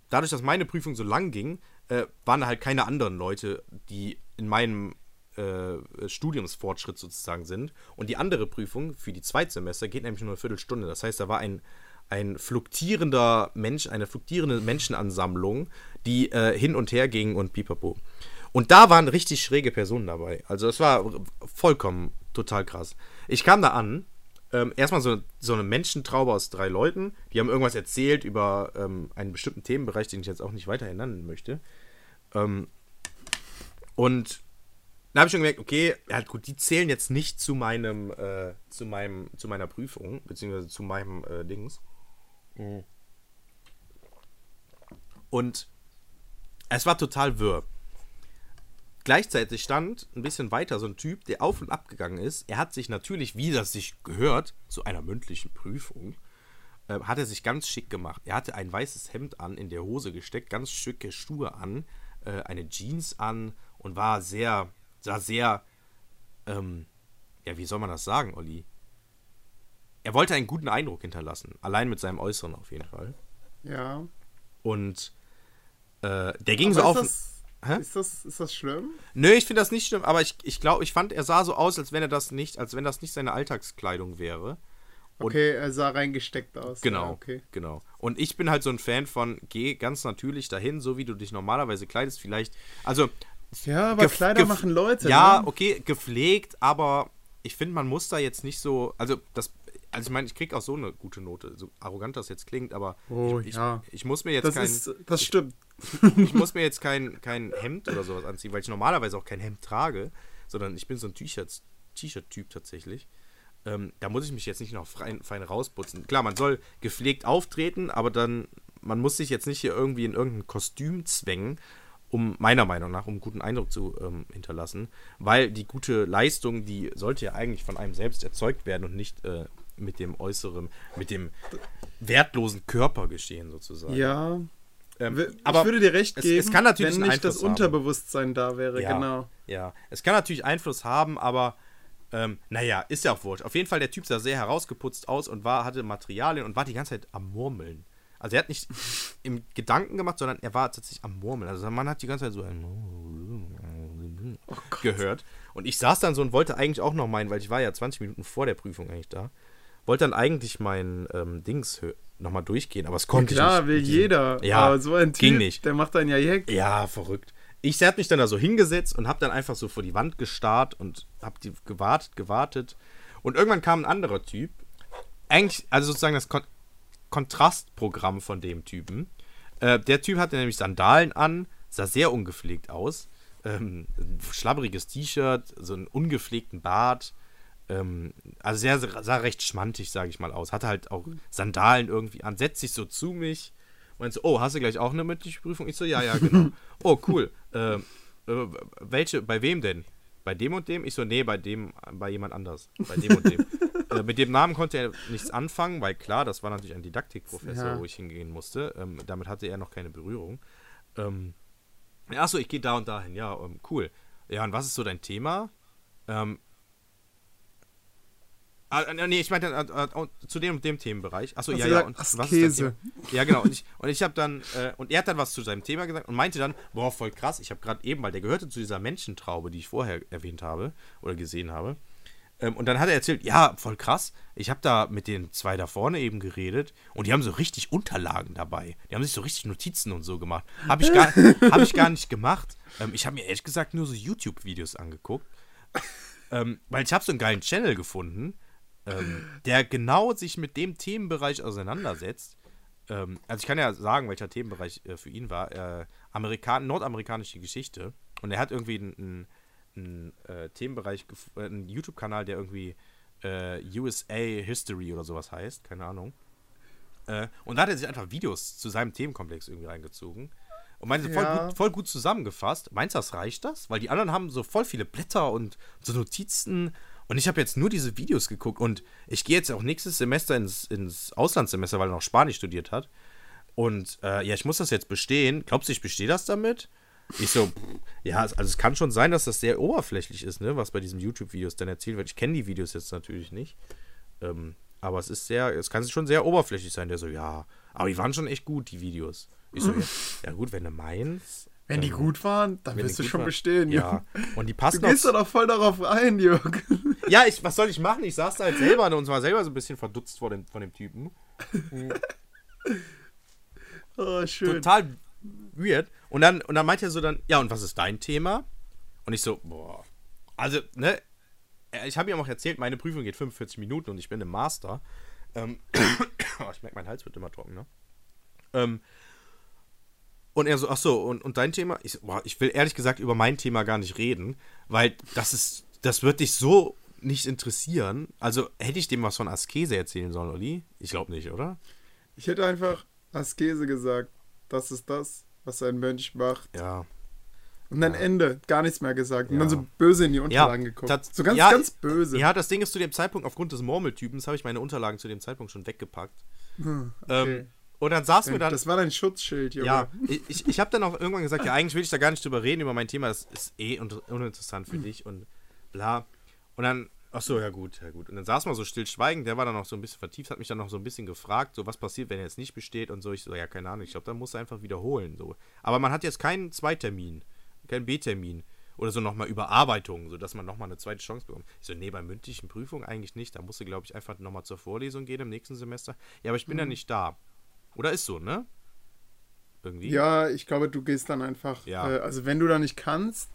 dadurch, dass meine Prüfung so lang ging, äh, waren halt keine anderen Leute, die in meinem äh, Studiumsfortschritt sozusagen sind. Und die andere Prüfung für die Zweitsemester geht nämlich nur eine Viertelstunde. Das heißt, da war ein, ein fluktierender Mensch, eine fluktierende Menschenansammlung, die äh, hin und her ging und pipapo. Und da waren richtig schräge Personen dabei. Also es war vollkommen total krass. Ich kam da an, ähm, erstmal so, so eine Menschentraube aus drei Leuten, die haben irgendwas erzählt über ähm, einen bestimmten Themenbereich, den ich jetzt auch nicht weiter nennen möchte. Ähm, und da habe ich schon gemerkt, okay, ja gut, die zählen jetzt nicht zu meinem, äh, zu meinem, zu meiner Prüfung, beziehungsweise zu meinem äh, Dings. Mhm. Und es war total wirr. Gleichzeitig stand ein bisschen weiter so ein Typ, der auf und ab gegangen ist. Er hat sich natürlich, wie das sich gehört, zu einer mündlichen Prüfung, äh, hat er sich ganz schick gemacht. Er hatte ein weißes Hemd an, in der Hose gesteckt, ganz schicke Schuhe an, äh, eine Jeans an und war sehr sah sehr, ähm, ja, wie soll man das sagen, Olli? Er wollte einen guten Eindruck hinterlassen, allein mit seinem Äußeren auf jeden Fall. Ja. Und äh, der ging aber so auf. Das, ist, das, ist das schlimm? Nö, ich finde das nicht schlimm, aber ich, ich glaube, ich fand, er sah so aus, als wenn er das nicht, als wenn das nicht seine Alltagskleidung wäre. Und okay, er sah reingesteckt aus. Genau, ja, okay. genau. Und ich bin halt so ein Fan von, geh ganz natürlich dahin, so wie du dich normalerweise kleidest. Vielleicht, also ja, aber Kleider machen Leute. Ja, ne? okay, gepflegt, aber ich finde, man muss da jetzt nicht so. Also, das also ich meine, ich kriege auch so eine gute Note, so arrogant das jetzt klingt, aber oh, ich, ja. ich, ich, muss mir jetzt das kein. Ist, das stimmt. Ich, muss mir jetzt kein, kein Hemd oder sowas anziehen, weil ich normalerweise auch kein Hemd trage, sondern ich bin so ein T-Shirt-Typ tatsächlich. Ähm, da muss ich mich jetzt nicht noch fein, fein rausputzen. Klar, man soll gepflegt auftreten, aber dann, man muss sich jetzt nicht hier irgendwie in irgendein Kostüm zwängen, um meiner Meinung nach, um einen guten Eindruck zu ähm, hinterlassen, weil die gute Leistung, die sollte ja eigentlich von einem selbst erzeugt werden und nicht äh, mit dem äußeren, mit dem wertlosen Körper geschehen sozusagen. Ja. Ähm, aber ich würde dir recht geben, es, es kann natürlich wenn nicht das Unterbewusstsein haben. da wäre, ja, genau. Ja, es kann natürlich Einfluss haben, aber ähm, naja, ist ja auch wurscht. Auf jeden Fall, der Typ sah sehr herausgeputzt aus und war, hatte Materialien und war die ganze Zeit am Murmeln. Also er hat nicht [LAUGHS] im Gedanken gemacht, sondern er war tatsächlich am Murmeln. Also man hat die ganze Zeit so ein oh gehört. Und ich saß dann so und wollte eigentlich auch noch meinen, weil ich war ja 20 Minuten vor der Prüfung eigentlich da wollte dann eigentlich mein ähm, Dings nochmal durchgehen, aber es konnte ja, klar, nicht. will jeder. Ja, aber so ein Typ, ging nicht. der macht dann ja Jack. Ja, verrückt. Ich habe mich dann da so hingesetzt und habe dann einfach so vor die Wand gestarrt und habe die gewartet, gewartet. Und irgendwann kam ein anderer Typ. Eigentlich, also sozusagen das Kon Kontrastprogramm von dem Typen. Äh, der Typ hatte nämlich Sandalen an, sah sehr ungepflegt aus. Ähm, ein schlabberiges T-Shirt, so einen ungepflegten Bart, ähm, also sehr, sah recht schmantig, sage ich mal, aus. Hatte halt auch Sandalen irgendwie an, setzt sich so zu mich. Meint so, oh, hast du gleich auch eine mündliche Prüfung? Ich so, ja, ja, genau. [LAUGHS] oh, cool. Äh, äh, welche, bei wem denn? Bei dem und dem? Ich so, nee, bei dem, bei jemand anders. Bei dem und dem. [LAUGHS] äh, mit dem Namen konnte er nichts anfangen, weil klar, das war natürlich ein Didaktikprofessor, ja. wo ich hingehen musste. Ähm, damit hatte er noch keine Berührung. Ähm, achso, ich gehe da und dahin. Ja, ähm, cool. Ja, und was ist so dein Thema? Ähm, Ah, nee, ich meinte äh, äh, zu dem, dem Themenbereich. Achso, ja, ja. Und was ist das Ja, genau. Und ich, und ich habe dann, äh, und er hat dann was zu seinem Thema gesagt und meinte dann, boah, voll krass, ich habe gerade eben, weil der gehörte zu dieser Menschentraube, die ich vorher erwähnt habe oder gesehen habe. Ähm, und dann hat er erzählt, ja, voll krass, ich habe da mit den zwei da vorne eben geredet und die haben so richtig Unterlagen dabei. Die haben sich so richtig Notizen und so gemacht. Habe ich, gar, [LAUGHS] hab ich gar nicht gemacht. Ähm, ich habe mir ehrlich gesagt nur so YouTube-Videos angeguckt. Ähm, weil ich habe so einen geilen Channel gefunden ähm, der genau sich mit dem Themenbereich auseinandersetzt. Ähm, also ich kann ja sagen, welcher Themenbereich äh, für ihn war. Äh, Amerikan nordamerikanische Geschichte. Und er hat irgendwie einen, einen äh, Themenbereich, äh, einen YouTube-Kanal, der irgendwie äh, USA History oder sowas heißt. Keine Ahnung. Äh, und da hat er sich einfach Videos zu seinem Themenkomplex irgendwie reingezogen. Und meinte, ja. voll, gut, voll gut zusammengefasst. Meinst du, das reicht das? Weil die anderen haben so voll viele Blätter und so Notizen und ich habe jetzt nur diese Videos geguckt und ich gehe jetzt auch nächstes Semester ins, ins Auslandssemester, weil er noch Spanisch studiert hat. Und äh, ja, ich muss das jetzt bestehen. Glaubst du, ich bestehe das damit? Ich so, ja, also es kann schon sein, dass das sehr oberflächlich ist, ne, was bei diesen YouTube-Videos dann erzählt wird. Ich kenne die Videos jetzt natürlich nicht. Ähm, aber es ist sehr, es kann schon sehr oberflächlich sein. Der so, ja, aber die waren schon echt gut, die Videos. Ich so, ja, [LAUGHS] ja gut, wenn du meinst. Wenn die ähm, gut waren, dann wirst du schon waren. bestehen, Ja. Und die passen Du gehst doch voll darauf ein, Jörg. Ja, ich, was soll ich machen? Ich saß da halt selber und war selber so ein bisschen verdutzt vor dem, von dem Typen. [LAUGHS] oh, schön. Total weird. Und dann, und dann meint er so dann, ja, und was ist dein Thema? Und ich so, boah. Also, ne, ich habe ihm auch erzählt, meine Prüfung geht 45 Minuten und ich bin im Master. Ähm, [COUGHS] ich merke, mein Hals wird immer trocken, ne? Ähm, und er so, ach so, und, und dein Thema? Ich, boah, ich will ehrlich gesagt über mein Thema gar nicht reden, weil das ist, das wird dich so nicht interessieren. Also hätte ich dem was von Askese erzählen sollen, Olli? Ich glaube nicht, oder? Ich hätte einfach Askese gesagt. Das ist das, was ein Mönch macht. Ja. Und dann ja. Ende, gar nichts mehr gesagt. Und dann so böse in die Unterlagen ja, geguckt. So ganz, ja, ganz böse. Ja, das Ding ist zu dem Zeitpunkt, aufgrund des Murmeltypens, habe ich meine Unterlagen zu dem Zeitpunkt schon weggepackt. Hm, okay. ähm, und dann saßen wir dann. Das war dein Schutzschild, Junge. Ja, ich, ich habe dann auch irgendwann gesagt, ja, eigentlich will ich da gar nicht drüber reden, über mein Thema, das ist eh uninteressant für dich und bla. Und dann, ach so, ja gut, ja gut. Und dann saß man so stillschweigend, der war dann noch so ein bisschen vertieft, hat mich dann noch so ein bisschen gefragt, so was passiert, wenn er jetzt nicht besteht und so. Ich so, ja, keine Ahnung, ich glaube, dann muss er einfach wiederholen. So. Aber man hat jetzt keinen Zweitermin, keinen B-Termin oder so nochmal Überarbeitung, sodass man nochmal eine zweite Chance bekommt. Ich so, nee, bei mündlichen Prüfungen eigentlich nicht. Da musst du, glaube ich, einfach nochmal zur Vorlesung gehen im nächsten Semester. Ja, aber ich bin mhm. ja nicht da. Oder ist so, ne? Irgendwie. Ja, ich glaube, du gehst dann einfach. Ja. Äh, also, wenn du da nicht kannst.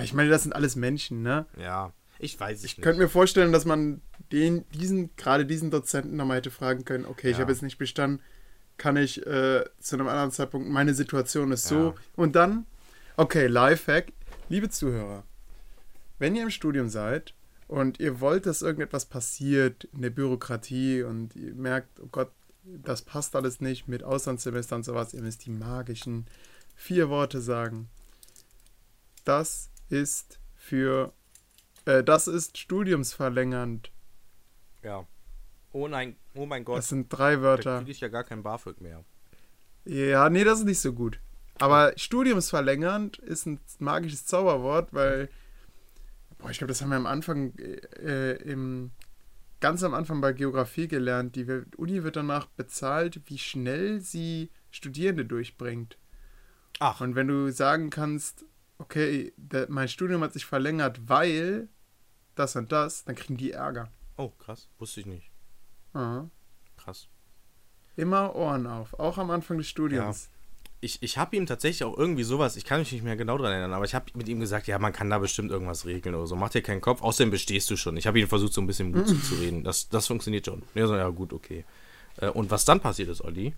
Ich meine, das sind alles Menschen, ne? Ja. Ich weiß es ich nicht. Ich könnte mir vorstellen, dass man den, diesen, gerade diesen Dozenten nochmal hätte fragen können, okay, ja. ich habe jetzt nicht bestanden, kann ich äh, zu einem anderen Zeitpunkt, meine Situation ist so. Ja. Und dann, okay, Lifehack, liebe Zuhörer, wenn ihr im Studium seid und ihr wollt, dass irgendetwas passiert in der Bürokratie und ihr merkt, oh Gott, das passt alles nicht mit Auslandssemester und sowas, ihr müsst die magischen vier Worte sagen. Das ist für, äh, das ist studiumsverlängernd. Ja. Oh nein, oh mein Gott. Das sind drei Wörter. Da kriege ich ja gar kein BAföG mehr. Ja, nee, das ist nicht so gut. Aber studiumsverlängernd ist ein magisches Zauberwort, weil, boah, ich glaube, das haben wir am Anfang, äh, im, ganz am Anfang bei Geografie gelernt. Die Uni wird danach bezahlt, wie schnell sie Studierende durchbringt. Ach. Und wenn du sagen kannst, okay, der, mein Studium hat sich verlängert, weil das und das, dann kriegen die Ärger. Oh, krass. Wusste ich nicht. Aha. Krass. Immer Ohren auf, auch am Anfang des Studiums. Ja. Ich, ich habe ihm tatsächlich auch irgendwie sowas, ich kann mich nicht mehr genau daran erinnern, aber ich habe mit ihm gesagt, ja, man kann da bestimmt irgendwas regeln oder so. Mach dir keinen Kopf, außerdem bestehst du schon. Ich habe ihn versucht, so ein bisschen Mut [LAUGHS] zu reden. Das, das funktioniert schon. Ja, so, ja, gut, okay. Äh, und was dann passiert ist, Olli,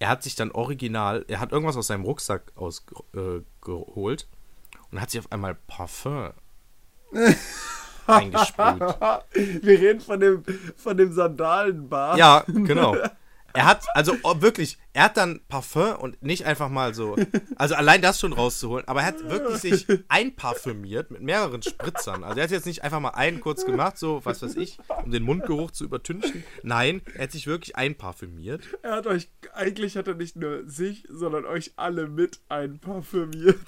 er hat sich dann original, er hat irgendwas aus seinem Rucksack ausgeholt äh, und hat sich auf einmal Parfum [LAUGHS] eingesprüht. Wir reden von dem, von dem Sandalenbar. Ja, genau. [LAUGHS] Er hat, also oh, wirklich, er hat dann Parfum und nicht einfach mal so, also allein das schon rauszuholen, aber er hat wirklich sich einparfümiert mit mehreren Spritzern. Also er hat jetzt nicht einfach mal einen kurz gemacht, so, was weiß ich, um den Mundgeruch zu übertünchen. Nein, er hat sich wirklich einparfümiert. Er hat euch, eigentlich hat er nicht nur sich, sondern euch alle mit einparfümiert.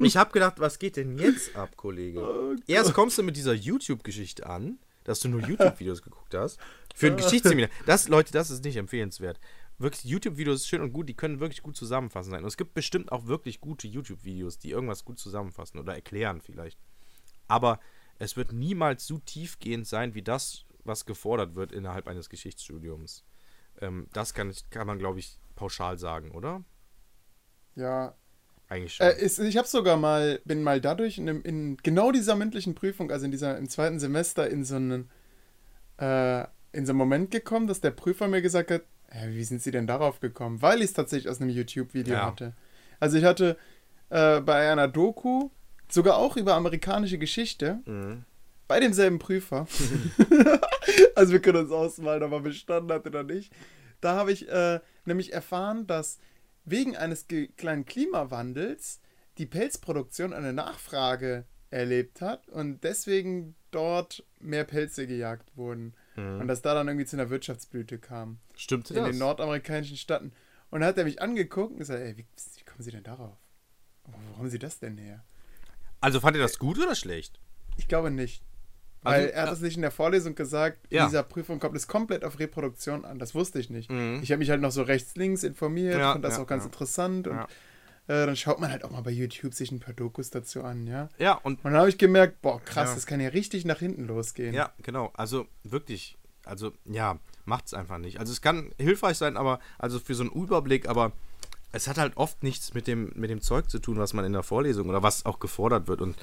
Ich habe gedacht, was geht denn jetzt ab, Kollege? Oh Erst kommst du mit dieser YouTube-Geschichte an, dass du nur YouTube-Videos geguckt hast. Für ein Geschichtsseminar. Das, Leute, das ist nicht empfehlenswert. Wirklich, YouTube-Videos ist schön und gut, die können wirklich gut zusammenfassen sein. Und es gibt bestimmt auch wirklich gute YouTube-Videos, die irgendwas gut zusammenfassen oder erklären vielleicht. Aber es wird niemals so tiefgehend sein, wie das, was gefordert wird innerhalb eines Geschichtsstudiums. Ähm, das kann, kann man, glaube ich, pauschal sagen, oder? Ja. Eigentlich schon. Äh, ist, ich habe sogar mal, bin mal dadurch in, in, genau dieser mündlichen Prüfung, also in dieser, im zweiten Semester, in so einen, äh, in so einen Moment gekommen, dass der Prüfer mir gesagt hat, hey, wie sind Sie denn darauf gekommen? Weil ich es tatsächlich aus einem YouTube-Video ja. hatte. Also ich hatte äh, bei einer Doku, sogar auch über amerikanische Geschichte, mhm. bei demselben Prüfer, [LAUGHS] [LAUGHS] also wir können uns ausmalen, ob er bestanden hat oder nicht, da habe ich äh, nämlich erfahren, dass wegen eines kleinen Klimawandels die Pelzproduktion eine Nachfrage erlebt hat und deswegen dort mehr Pelze gejagt wurden. Mhm. Und dass da dann irgendwie zu einer Wirtschaftsblüte kam. Stimmt In das? den nordamerikanischen Staaten. Und dann hat er mich angeguckt und gesagt, ey, wie, wie kommen Sie denn darauf? Wo haben Sie das denn her? Also fand er das gut oder schlecht? Ich glaube nicht. Weil also, er hat es nicht in der Vorlesung gesagt, ja. in dieser Prüfung kommt es komplett auf Reproduktion an. Das wusste ich nicht. Mhm. Ich habe mich halt noch so rechts, links informiert, ja, fand das ja, auch ganz interessant und äh, dann schaut man halt auch mal bei YouTube sich ein paar Dokus dazu an, ja. Ja, und. Und dann habe ich gemerkt, boah, krass, ja. das kann ja richtig nach hinten losgehen. Ja, genau. Also wirklich, also ja, macht es einfach nicht. Also es kann hilfreich sein, aber, also für so einen Überblick, aber es hat halt oft nichts mit dem, mit dem Zeug zu tun, was man in der Vorlesung oder was auch gefordert wird. Und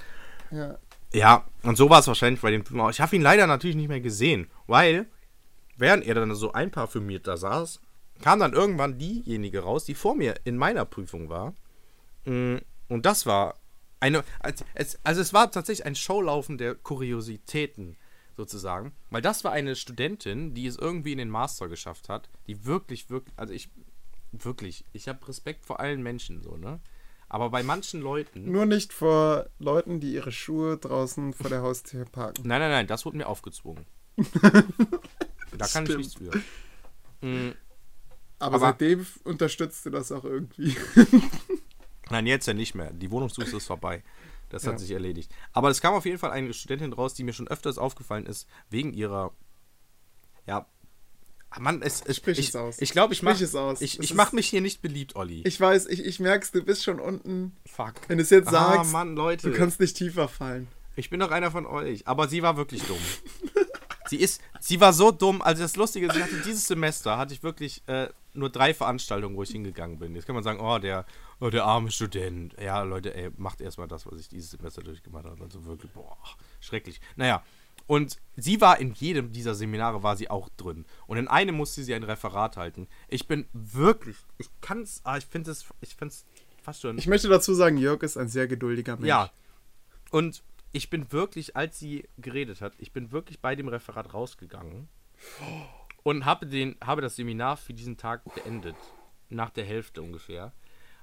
ja, ja und so war es wahrscheinlich bei dem Film auch. Ich habe ihn leider natürlich nicht mehr gesehen, weil, während er dann so einparfümiert da saß, kam dann irgendwann diejenige raus, die vor mir in meiner Prüfung war Mm, und das war eine. Also, es war tatsächlich ein Showlaufen der Kuriositäten, sozusagen. Weil das war eine Studentin, die es irgendwie in den Master geschafft hat, die wirklich, wirklich. Also, ich. Wirklich, ich habe Respekt vor allen Menschen, so, ne? Aber bei manchen Leuten. Nur nicht vor Leuten, die ihre Schuhe draußen vor der Haustür parken. Nein, nein, nein, das wurde mir aufgezwungen. [LAUGHS] da kann Stimmt. ich nichts für. Mhm. Aber, aber, seitdem unterstützt du das auch irgendwie. [LAUGHS] Nein, jetzt ja nicht mehr. Die Wohnungssuche ist vorbei. Das ja. hat sich erledigt. Aber es kam auf jeden Fall eine Studentin raus, die mir schon öfters aufgefallen ist, wegen ihrer. Ja. Mann, es, es Sprich ich, es aus. Ich glaube, ich mache Ich, ich mache mich hier nicht beliebt, Olli. Ich weiß, ich, ich merk's, du bist schon unten. Fuck. Wenn du es jetzt ah, sagst, Mann, Leute. du kannst nicht tiefer fallen. Ich bin doch einer von euch. Aber sie war wirklich dumm. [LAUGHS] sie ist, sie war so dumm. Also das Lustige, sie hatte dieses Semester, hatte ich wirklich, äh, nur drei Veranstaltungen, wo ich hingegangen bin. Jetzt kann man sagen, oh, der, oh, der arme Student. Ja, Leute, ey, macht erstmal das, was ich dieses Semester durchgemacht habe. Also wirklich, boah, schrecklich. Naja, und sie war in jedem dieser Seminare war sie auch drin. Und in einem musste sie ein Referat halten. Ich bin wirklich, ich kann es, ah, ich finde es, ich finde es fast schon. Ich möchte dazu sagen, Jörg ist ein sehr geduldiger Mensch. Ja. Und ich bin wirklich, als sie geredet hat, ich bin wirklich bei dem Referat rausgegangen und habe, den, habe das Seminar für diesen Tag beendet. Nach der Hälfte ungefähr.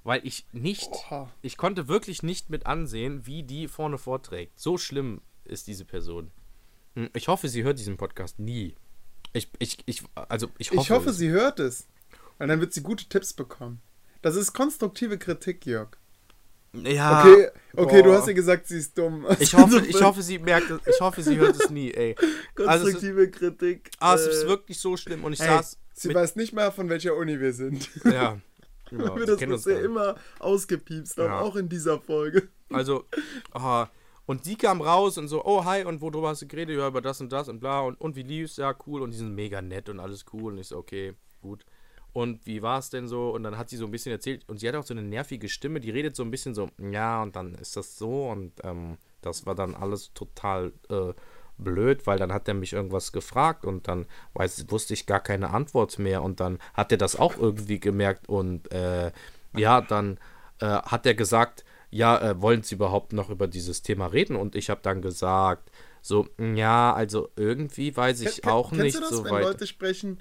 Weil ich nicht, Oha. ich konnte wirklich nicht mit ansehen, wie die vorne vorträgt. So schlimm ist diese Person. Hm, ich hoffe, sie hört diesen Podcast nie. Ich, ich, ich, also ich hoffe, ich hoffe sie hört es. Weil dann wird sie gute Tipps bekommen. Das ist konstruktive Kritik, Jörg. Ja. Okay, okay du hast ja gesagt, sie ist dumm. Ich hoffe, [LAUGHS] ich hoffe, sie merkt es, ich hoffe, sie hört es nie, ey. Konstruktive also, Kritik. Ah, es ist äh, wirklich so schlimm und ich ey, saß. Sie weiß nicht mal, von welcher Uni wir sind. Ja. Genau, [LAUGHS] wir das bisher immer ausgepiepst haben, ja. auch in dieser Folge. Also, oh, und sie kam raus und so, oh hi, und worüber hast du geredet? Ja, über das und das und bla. Und, und wie lief's? Ja, cool. Und die sind mega nett und alles cool. Und ich so, okay, gut. Und wie war es denn so? Und dann hat sie so ein bisschen erzählt. Und sie hat auch so eine nervige Stimme, die redet so ein bisschen so, ja, und dann ist das so. Und ähm, das war dann alles total äh, blöd, weil dann hat er mich irgendwas gefragt und dann weiß, wusste ich gar keine Antwort mehr. Und dann hat er das auch irgendwie gemerkt. Und äh, ja, dann äh, hat er gesagt, ja, äh, wollen Sie überhaupt noch über dieses Thema reden? Und ich habe dann gesagt, so, ja, also irgendwie weiß ich Ken, auch kennst nicht du das, so wenn Leute sprechen,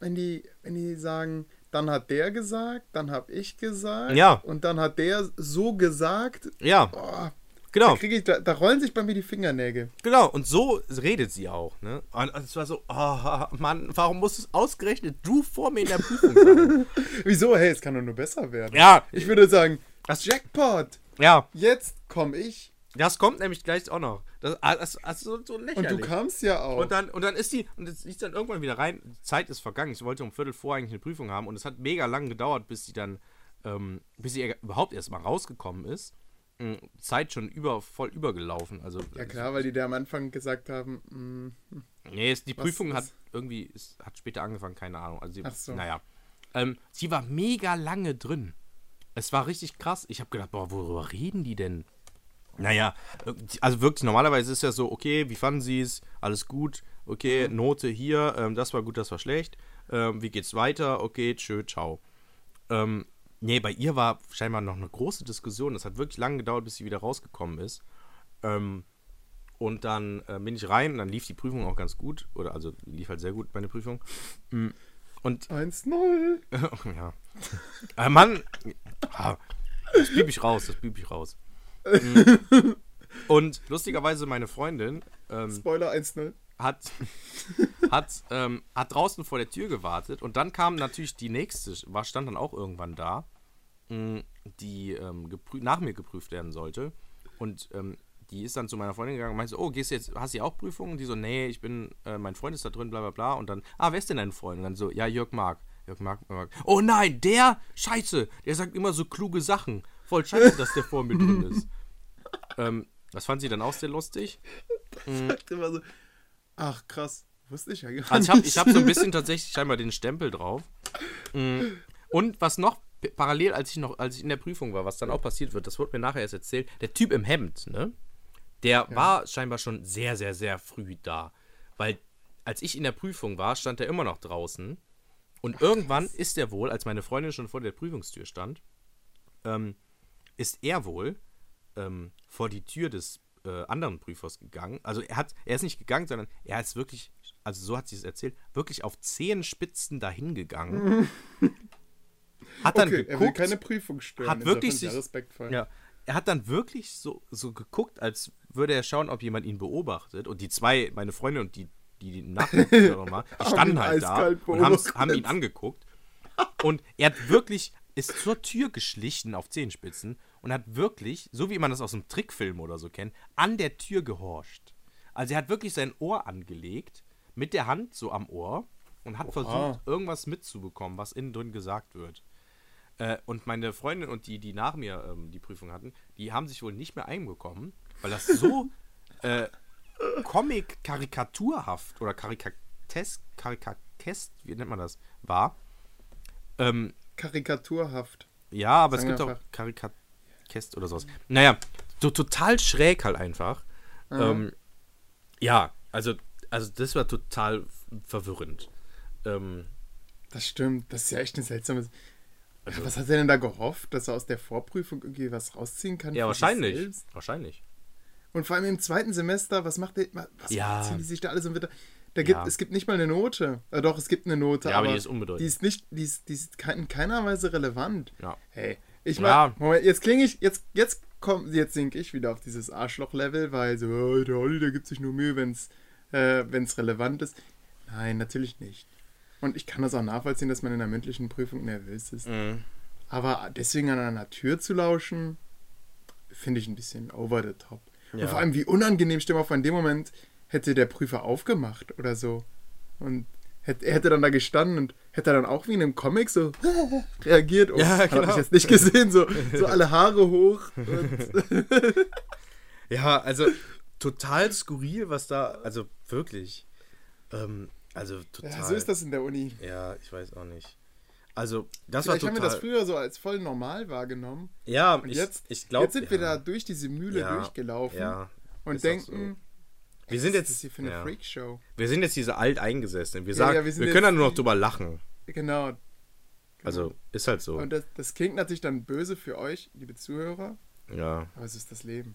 wenn die, wenn die sagen, dann hat der gesagt, dann habe ich gesagt, ja. und dann hat der so gesagt. Ja. Boah, genau. Da, ich, da, da, rollen sich bei mir die Fingernägel. Genau, und so redet sie auch. Ne? Und es war so, oh Mann, warum musst es ausgerechnet du vor mir in der Prüfung sein? [LAUGHS] Wieso? Hey, es kann doch nur besser werden. Ja. Ich würde sagen, das Jackpot. Ja. Jetzt komme ich. Das kommt nämlich gleich auch noch. Das, ah, das, das, so, so lächerlich. Und du kamst ja auch. Und dann, und dann ist die, und jetzt liegt dann irgendwann wieder rein. Die Zeit ist vergangen. Ich wollte um Viertel vor eigentlich eine Prüfung haben und es hat mega lang gedauert, bis sie dann, ähm, bis sie überhaupt erst mal rausgekommen ist. Mhm, Zeit schon über, voll übergelaufen. Also, ja klar, weil die da am Anfang gesagt haben. Mm, nee, ist, die Prüfung ist? hat irgendwie, ist, hat später angefangen, keine Ahnung. Also sie, Ach so. naja. Ähm, sie war mega lange drin. Es war richtig krass. Ich habe gedacht, boah, worüber reden die denn? Naja, also wirklich, normalerweise ist ja so, okay, wie fanden sie es? Alles gut, okay, mhm. Note hier, ähm, das war gut, das war schlecht. Ähm, wie geht's weiter? Okay, tschö, ciao. Ähm, nee, bei ihr war scheinbar noch eine große Diskussion. Das hat wirklich lange gedauert, bis sie wieder rausgekommen ist. Ähm, und dann äh, bin ich rein und dann lief die Prüfung auch ganz gut. Oder also lief halt sehr gut meine Prüfung. Mm, und 1-0. [LAUGHS] ja. äh, Mann, ah, das blieb ich raus, das blieb ich raus. Mhm. Und lustigerweise meine Freundin. Ähm, Spoiler 1-0. Hat, hat, ähm, hat draußen vor der Tür gewartet und dann kam natürlich die nächste, war, stand dann auch irgendwann da, mh, die ähm, nach mir geprüft werden sollte. Und ähm, die ist dann zu meiner Freundin gegangen und meinte so, oh, gehst du jetzt, hast du auch Prüfungen? Und die so, nee, ich bin, äh, mein Freund ist da drin, bla bla bla. Und dann, ah, wer ist denn dein Freund? Und dann so, ja, Jörg Mark. Jörg Mark, Mark. Oh nein, der, scheiße, der sagt immer so kluge Sachen. Voll scheiße, dass der vor mir drin ist. [LAUGHS] Ähm, das fand sie dann auch sehr lustig. Mhm. [LAUGHS] Sagt immer so, ach krass, wusste ich ja gar nicht. Also ich habe ich hab so ein bisschen [LAUGHS] tatsächlich scheinbar den Stempel drauf. Mhm. Und was noch parallel, als ich noch, als ich in der Prüfung war, was dann auch passiert wird, das wurde mir nachher erst erzählt, der Typ im Hemd, ne? Der ja. war scheinbar schon sehr, sehr, sehr früh da. Weil als ich in der Prüfung war, stand er immer noch draußen. Und irgendwann ist er wohl, als meine Freundin schon vor der Prüfungstür stand, ähm, ist er wohl ähm, vor die Tür des äh, anderen Prüfers gegangen. Also er hat, er ist nicht gegangen, sondern er ist wirklich, also so hat sie es erzählt, wirklich auf Zehenspitzen dahin gegangen. [LAUGHS] hat dann okay, geguckt, er will keine Prüfung stellen. Hat wirklich sich, ja, er hat dann wirklich so, so geguckt, als würde er schauen, ob jemand ihn beobachtet. Und die zwei, meine Freunde und die, die, die Nachbarn, die [LAUGHS] standen halt da und haben ihn angeguckt. Und er hat wirklich, ist zur Tür geschlichen auf Zehenspitzen und hat wirklich, so wie man das aus einem Trickfilm oder so kennt, an der Tür gehorcht. Also er hat wirklich sein Ohr angelegt, mit der Hand so am Ohr und hat Oha. versucht, irgendwas mitzubekommen, was innen drin gesagt wird. Äh, und meine Freundin und die, die nach mir ähm, die Prüfung hatten, die haben sich wohl nicht mehr einbekommen, weil das so [LAUGHS] äh, Comic-karikaturhaft oder karikatesk, karikakest, wie nennt man das, war, Ähm, Karikaturhaft. Ja, aber Sagen es gibt auch Karikatkäst oder sowas. Naja, so total schräg halt einfach. Ähm, ja, also, also das war total verwirrend. Ähm, das stimmt, das ist ja echt eine seltsame. Also, was hat er denn da gehofft, dass er aus der Vorprüfung irgendwie was rausziehen kann? Ja, wahrscheinlich. Wahrscheinlich. Und vor allem im zweiten Semester, was macht der, was ja. ziehen die sich da alles im Winter? Da gibt, ja. Es gibt nicht mal eine Note. Äh, doch, es gibt eine Note. Ja, aber, die ist unbedeutend. Die ist nicht, die ist, die ist in keiner Weise relevant. Ja. Hey, ich meine, ja. jetzt klinge ich, jetzt, jetzt komm, jetzt sinke ich wieder auf dieses Arschloch-Level, weil so, oh, der Olli, der gibt sich nur Mühe, wenn es äh, relevant ist. Nein, natürlich nicht. Und ich kann das auch nachvollziehen, dass man in einer mündlichen Prüfung nervös ist. Mhm. Aber deswegen an einer Tür zu lauschen, finde ich ein bisschen over the top. Ja. Und vor allem, wie unangenehm, stell mal vor, in dem Moment hätte der Prüfer aufgemacht oder so. Und hätte, er hätte dann da gestanden und hätte dann auch wie in einem Comic so [LAUGHS] reagiert. Oh, ja, genau. Habe ich jetzt nicht gesehen, so, so [LAUGHS] alle Haare hoch. [LAUGHS] ja, also total skurril, was da, also wirklich. Ähm, also total. Ja, so ist das in der Uni. Ja, ich weiß auch nicht. Also, das Vielleicht war total... haben wir das früher so als voll normal wahrgenommen. Ja, und ich, jetzt, ich glaube. Jetzt sind ja. wir da durch diese Mühle ja, durchgelaufen ja, und denken, so. wir sind jetzt ist hier für eine ja. Freakshow. Wir sind jetzt diese Alteingesessenen. Wir sagen, wir, wir können dann nur noch drüber lachen. Genau. genau. Also, ist halt so. Und das, das klingt natürlich dann böse für euch, liebe Zuhörer. Ja. Aber es ist das Leben.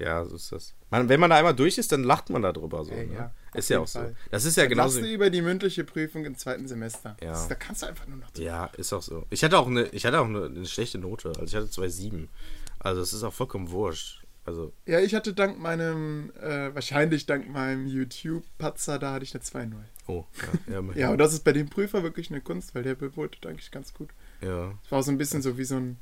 Ja, so ist das. Man, wenn man da einmal durch ist, dann lacht man darüber so. Ey, ne? ja, ist ja auch Fall. so. Das ist ja genau. du über die mündliche Prüfung im zweiten Semester. Ja. Das, da kannst du einfach nur noch. Ja, ist auch so. Ich hatte auch eine, ich hatte auch eine, eine schlechte Note. Also ich hatte 2,7. Also es ist auch vollkommen wurscht. Also. Ja, ich hatte dank meinem, äh, wahrscheinlich dank meinem YouTube-Patzer, da hatte ich eine 2,0. Oh, ja. Ja, [LAUGHS] ja, und das ist bei dem Prüfer wirklich eine Kunst, weil der bewertet eigentlich ganz gut. Ja. Es war so ein bisschen so wie so ein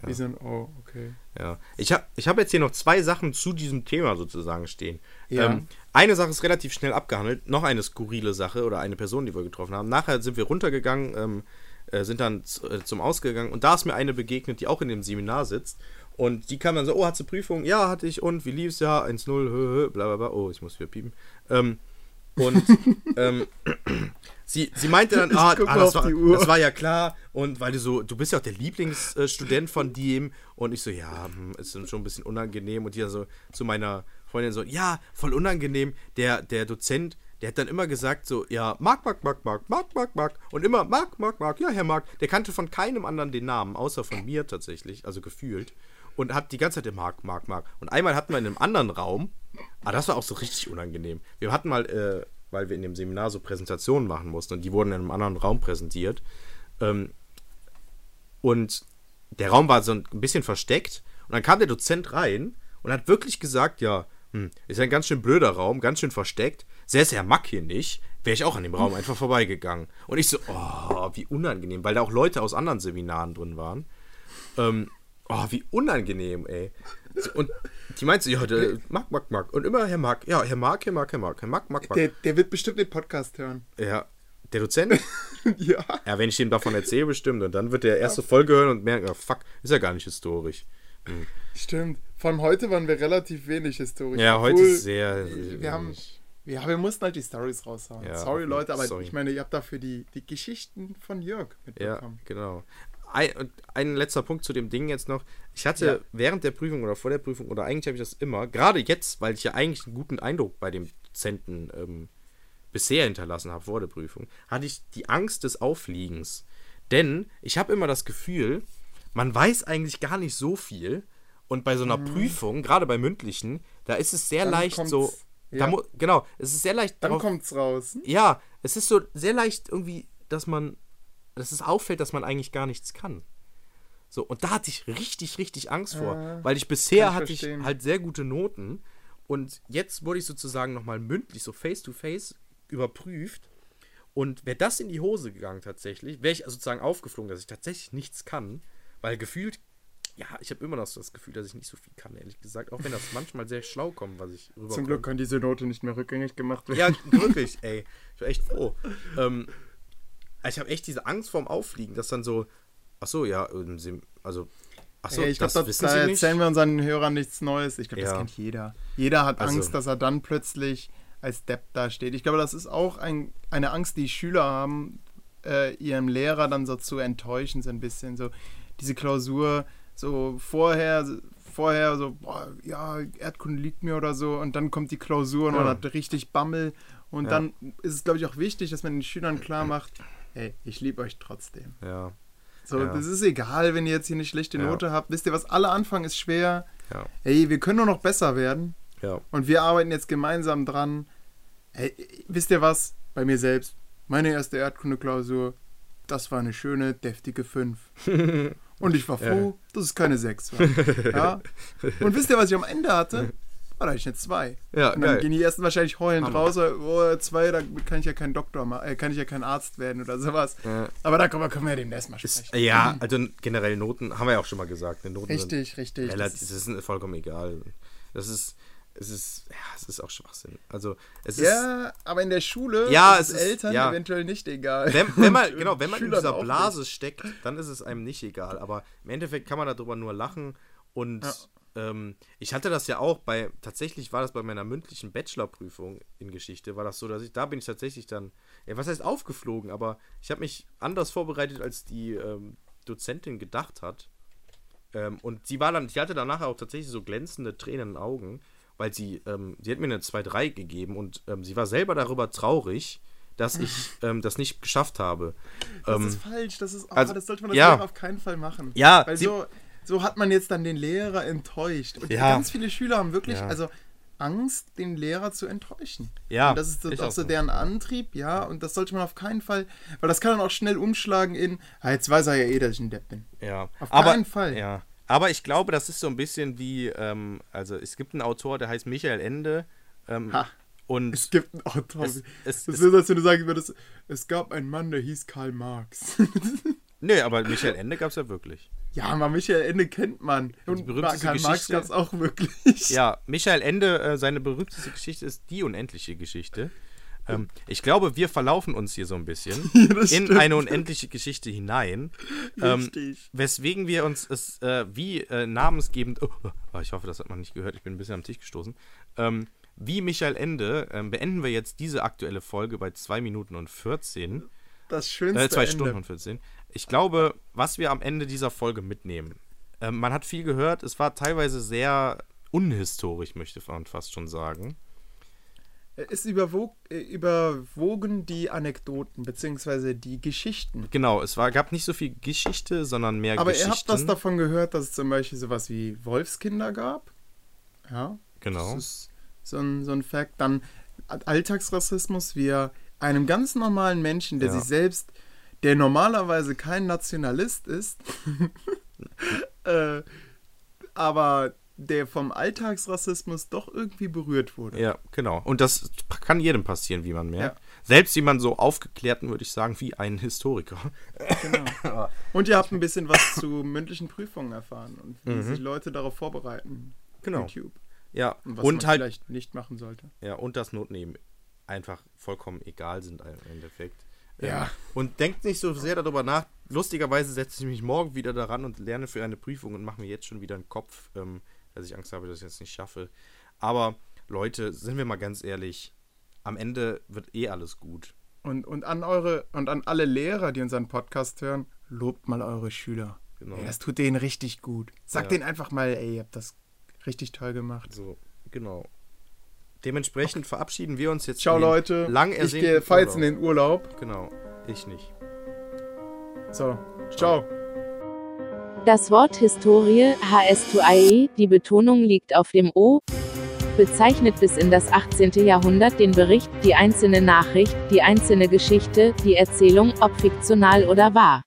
ja. Wie so ein, oh, okay. Ja. Ich habe ich hab jetzt hier noch zwei Sachen zu diesem Thema sozusagen stehen. Ja. Ähm, eine Sache ist relativ schnell abgehandelt, noch eine skurrile Sache oder eine Person, die wir getroffen haben. Nachher sind wir runtergegangen, ähm, äh, sind dann äh, zum Ausgegangen und da ist mir eine begegnet, die auch in dem Seminar sitzt. Und die kam dann so, oh, hat sie Prüfung? Ja, hatte ich. Und wie lief's? Ja, 1-0, bla bla bla. Oh, ich muss wieder piepen. Ähm, und [LAUGHS] ähm, sie, sie meinte dann, [LAUGHS] ah, ah das, war, das, war, ja klar. Und weil du so, du bist ja auch der Lieblingsstudent von dem. Und ich so, ja, hm, ist schon ein bisschen unangenehm. Und die dann so zu meiner Freundin so, ja, voll unangenehm. Der, der Dozent, der hat dann immer gesagt so, ja, Mark, Mark, Mark, Mark, Mark, Mark, Mark. Und immer Mark, Mark, Mark, ja, Herr Mark. Der kannte von keinem anderen den Namen, außer von mir tatsächlich, also gefühlt. Und hat die ganze Zeit den Mark, Mark, Mark. Und einmal hatten wir in einem anderen Raum, Ah, das war auch so richtig unangenehm. Wir hatten mal, äh, weil wir in dem Seminar so Präsentationen machen mussten und die wurden in einem anderen Raum präsentiert. Ähm, und der Raum war so ein bisschen versteckt und dann kam der Dozent rein und hat wirklich gesagt, ja, hm, ist ein ganz schön blöder Raum, ganz schön versteckt. Säße Herr Mack hier nicht, wäre ich auch an dem Raum einfach vorbeigegangen. Und ich so, oh, wie unangenehm, weil da auch Leute aus anderen Seminaren drin waren. Ähm, oh, wie unangenehm, ey. Und die meinte so, ja, der Mark, Mark, Mark. Und immer Herr Mark. Ja, Herr Mark, Herr Mark, Herr Mark, Herr Mark, Mark, Mark. Der, der wird bestimmt den Podcast hören. Ja. Der Dozent? [LAUGHS] ja. Ja, wenn ich ihm davon erzähle, bestimmt. Und dann wird der erste ja. Folge hören und merken, oh, fuck, ist ja gar nicht historisch. Hm. Stimmt. Von heute waren wir relativ wenig historisch. Ja, heute ist sehr. Wir haben. Ja, wir mussten halt die Stories raushauen. Ja, sorry, Leute, aber sorry. ich meine, ihr habt dafür die, die Geschichten von Jörg mitbekommen. Ja, genau ein, ein, letzter Punkt zu dem Ding jetzt noch. Ich hatte ja. während der Prüfung oder vor der Prüfung, oder eigentlich habe ich das immer, gerade jetzt, weil ich ja eigentlich einen guten Eindruck bei dem Dozenten ähm, bisher hinterlassen habe vor der Prüfung, hatte ich die Angst des Auffliegens. Denn ich habe immer das Gefühl, man weiß eigentlich gar nicht so viel. Und bei so einer mhm. Prüfung, gerade bei mündlichen, da ist es sehr Dann leicht so. Ja. genau, es ist sehr leicht. Dann kommt es raus. Ja, es ist so sehr leicht irgendwie, dass man dass es auffällt, dass man eigentlich gar nichts kann. So, und da hatte ich richtig, richtig Angst vor, äh, weil ich bisher ich hatte verstehen. ich halt sehr gute Noten und jetzt wurde ich sozusagen nochmal mündlich, so face to face überprüft und wäre das in die Hose gegangen tatsächlich, wäre ich sozusagen aufgeflogen, dass ich tatsächlich nichts kann, weil gefühlt, ja, ich habe immer noch so das Gefühl, dass ich nicht so viel kann, ehrlich gesagt, auch wenn das [LAUGHS] manchmal sehr schlau kommt, was ich rüberkomme. Zum Glück kann diese Note nicht mehr rückgängig gemacht werden. Ja, wirklich, ey. Ich war echt froh. [LAUGHS] ähm, ich habe echt diese Angst vorm Auffliegen, dass dann so, ach so, ja, also, ach so, ja, ich glaube, das, da erzählen wir unseren Hörern nichts Neues. Ich glaube, ja. das kennt jeder. Jeder hat also, Angst, dass er dann plötzlich als Depp dasteht. Ich glaube, das ist auch ein, eine Angst, die Schüler haben, äh, ihrem Lehrer dann so zu enttäuschen, so ein bisschen. So diese Klausur, so vorher, vorher so, boah, ja, Erdkunde liegt mir oder so, und dann kommt die Klausur und ja. man hat richtig Bammel. Und ja. dann ist es, glaube ich, auch wichtig, dass man den Schülern klar [CLEARS THROAT] macht, hey, ich liebe euch trotzdem. Ja. So, ja. das ist egal, wenn ihr jetzt hier eine schlechte Note habt. Wisst ihr was, alle Anfang ist schwer. Ja. Hey, wir können nur noch besser werden. Ja. Und wir arbeiten jetzt gemeinsam dran. Hey, wisst ihr was? Bei mir selbst. Meine erste Erdkunde-Klausur, das war eine schöne, deftige 5. [LAUGHS] Und ich war froh, ja. dass es keine 6 war. Ja? [LAUGHS] Und wisst ihr, was ich am Ende hatte? War da ich eine 2. Ja, und dann geil. gehen die ersten wahrscheinlich heulend Hammer. raus, oh, 2, da kann ich ja kein Doktor äh, kann ich ja kein Arzt werden oder sowas. Ja. Aber da können wir, können wir demnächst mal sprechen. Ist, ja, also generell Noten, haben wir ja auch schon mal gesagt. Noten richtig, richtig. Relativ, das, ist, das ist vollkommen egal. Das ist, es ist, ja, es ist auch Schwachsinn. Also, es ist. Ja, aber in der Schule ja, ist es Eltern ja. eventuell nicht egal. Wenn, wenn man, [LAUGHS] genau, wenn man in dieser Blase steckt, dann ist es einem nicht egal. Aber im Endeffekt kann man darüber nur lachen. Und ja. Ähm, ich hatte das ja auch bei, tatsächlich war das bei meiner mündlichen Bachelorprüfung in Geschichte, war das so, dass ich, da bin ich tatsächlich dann, ja, was heißt aufgeflogen, aber ich habe mich anders vorbereitet, als die ähm, Dozentin gedacht hat. Ähm, und sie war dann, sie hatte danach auch tatsächlich so glänzende Tränen in den Augen weil sie, ähm, sie hat mir eine 2-3 gegeben und ähm, sie war selber darüber traurig, dass ich [LAUGHS] ähm, das nicht geschafft habe. Das ähm, ist falsch, das ist, oh, also, das sollte man das ja, auf keinen Fall machen. Ja, weil so, so hat man jetzt dann den Lehrer enttäuscht. Und ja. ganz viele Schüler haben wirklich, ja. also Angst, den Lehrer zu enttäuschen. Ja. Und das ist auch, auch so deren Antrieb, ja. Und das sollte man auf keinen Fall, weil das kann dann auch schnell umschlagen in, ah, jetzt weiß er ja eh, dass ich ein Depp bin. Ja. Auf keinen Aber, Fall. Ja. Aber ich glaube, das ist so ein bisschen wie, ähm, also es gibt einen Autor, der heißt Michael Ende. Ähm, ha. Und es gibt einen Autor. Es, es, das ist, als wenn du sagen würdest, es gab einen Mann, der hieß Karl Marx. [LAUGHS] nee, aber Michael Ende gab es ja wirklich. Ja, aber Michael Ende kennt man. Und Karl Geschichte, Marx gab es auch wirklich. Ja, Michael Ende, äh, seine berühmteste Geschichte ist die unendliche Geschichte. Ähm, ich glaube, wir verlaufen uns hier so ein bisschen [LAUGHS] in stimmt. eine unendliche Geschichte hinein. Ähm, weswegen wir uns es äh, wie äh, namensgebend. Oh, oh, ich hoffe, das hat man nicht gehört. Ich bin ein bisschen am Tisch gestoßen. Ähm, wie Michael Ende ähm, beenden wir jetzt diese aktuelle Folge bei 2 Minuten und 14. Das schönste. Äh, 2 Stunden und 14. Ich glaube, was wir am Ende dieser Folge mitnehmen. Ähm, man hat viel gehört. Es war teilweise sehr unhistorisch, möchte man fast schon sagen. Es überwog, äh, überwogen die Anekdoten bzw. die Geschichten. Genau, es war, gab nicht so viel Geschichte, sondern mehr Aber Geschichten. Aber ihr habt was davon gehört, dass es zum Beispiel sowas wie Wolfskinder gab. Ja. Genau. Das ist so ein, so ein Fakt. Dann Alltagsrassismus, wie er einem ganz normalen Menschen, der ja. sich selbst, der normalerweise kein Nationalist ist, [LAUGHS] äh, aber der vom Alltagsrassismus doch irgendwie berührt wurde. Ja, genau. Und das kann jedem passieren, wie man merkt. Ja. Selbst jemand so aufgeklärten, würde ich sagen, wie ein Historiker. Genau. [LAUGHS] und ihr habt ein bisschen was zu mündlichen Prüfungen erfahren und wie mhm. sich Leute darauf vorbereiten. Genau. YouTube. Ja, und was und man halt, vielleicht nicht machen sollte. Ja, und das Notnehmen einfach vollkommen egal sind im Endeffekt. Ja. Und denkt nicht so sehr darüber nach. Lustigerweise setze ich mich morgen wieder daran und lerne für eine Prüfung und mache mir jetzt schon wieder einen Kopf, ähm, dass ich Angst habe, dass ich das nicht schaffe. Aber Leute, sind wir mal ganz ehrlich, am Ende wird eh alles gut. Und, und an eure und an alle Lehrer, die unseren Podcast hören, lobt mal eure Schüler. Genau. Ey, das tut denen richtig gut. Sagt ja. denen einfach mal, ey, ihr habt das richtig toll gemacht. So, genau. Dementsprechend okay. verabschieden wir uns jetzt. Ciao, Leute. Lang ich gehe falls in den Urlaub. Genau. Ich nicht. So, ciao. Das Wort Historie, HS2IE, die Betonung liegt auf dem O, bezeichnet bis in das 18. Jahrhundert den Bericht, die einzelne Nachricht, die einzelne Geschichte, die Erzählung, ob fiktional oder wahr.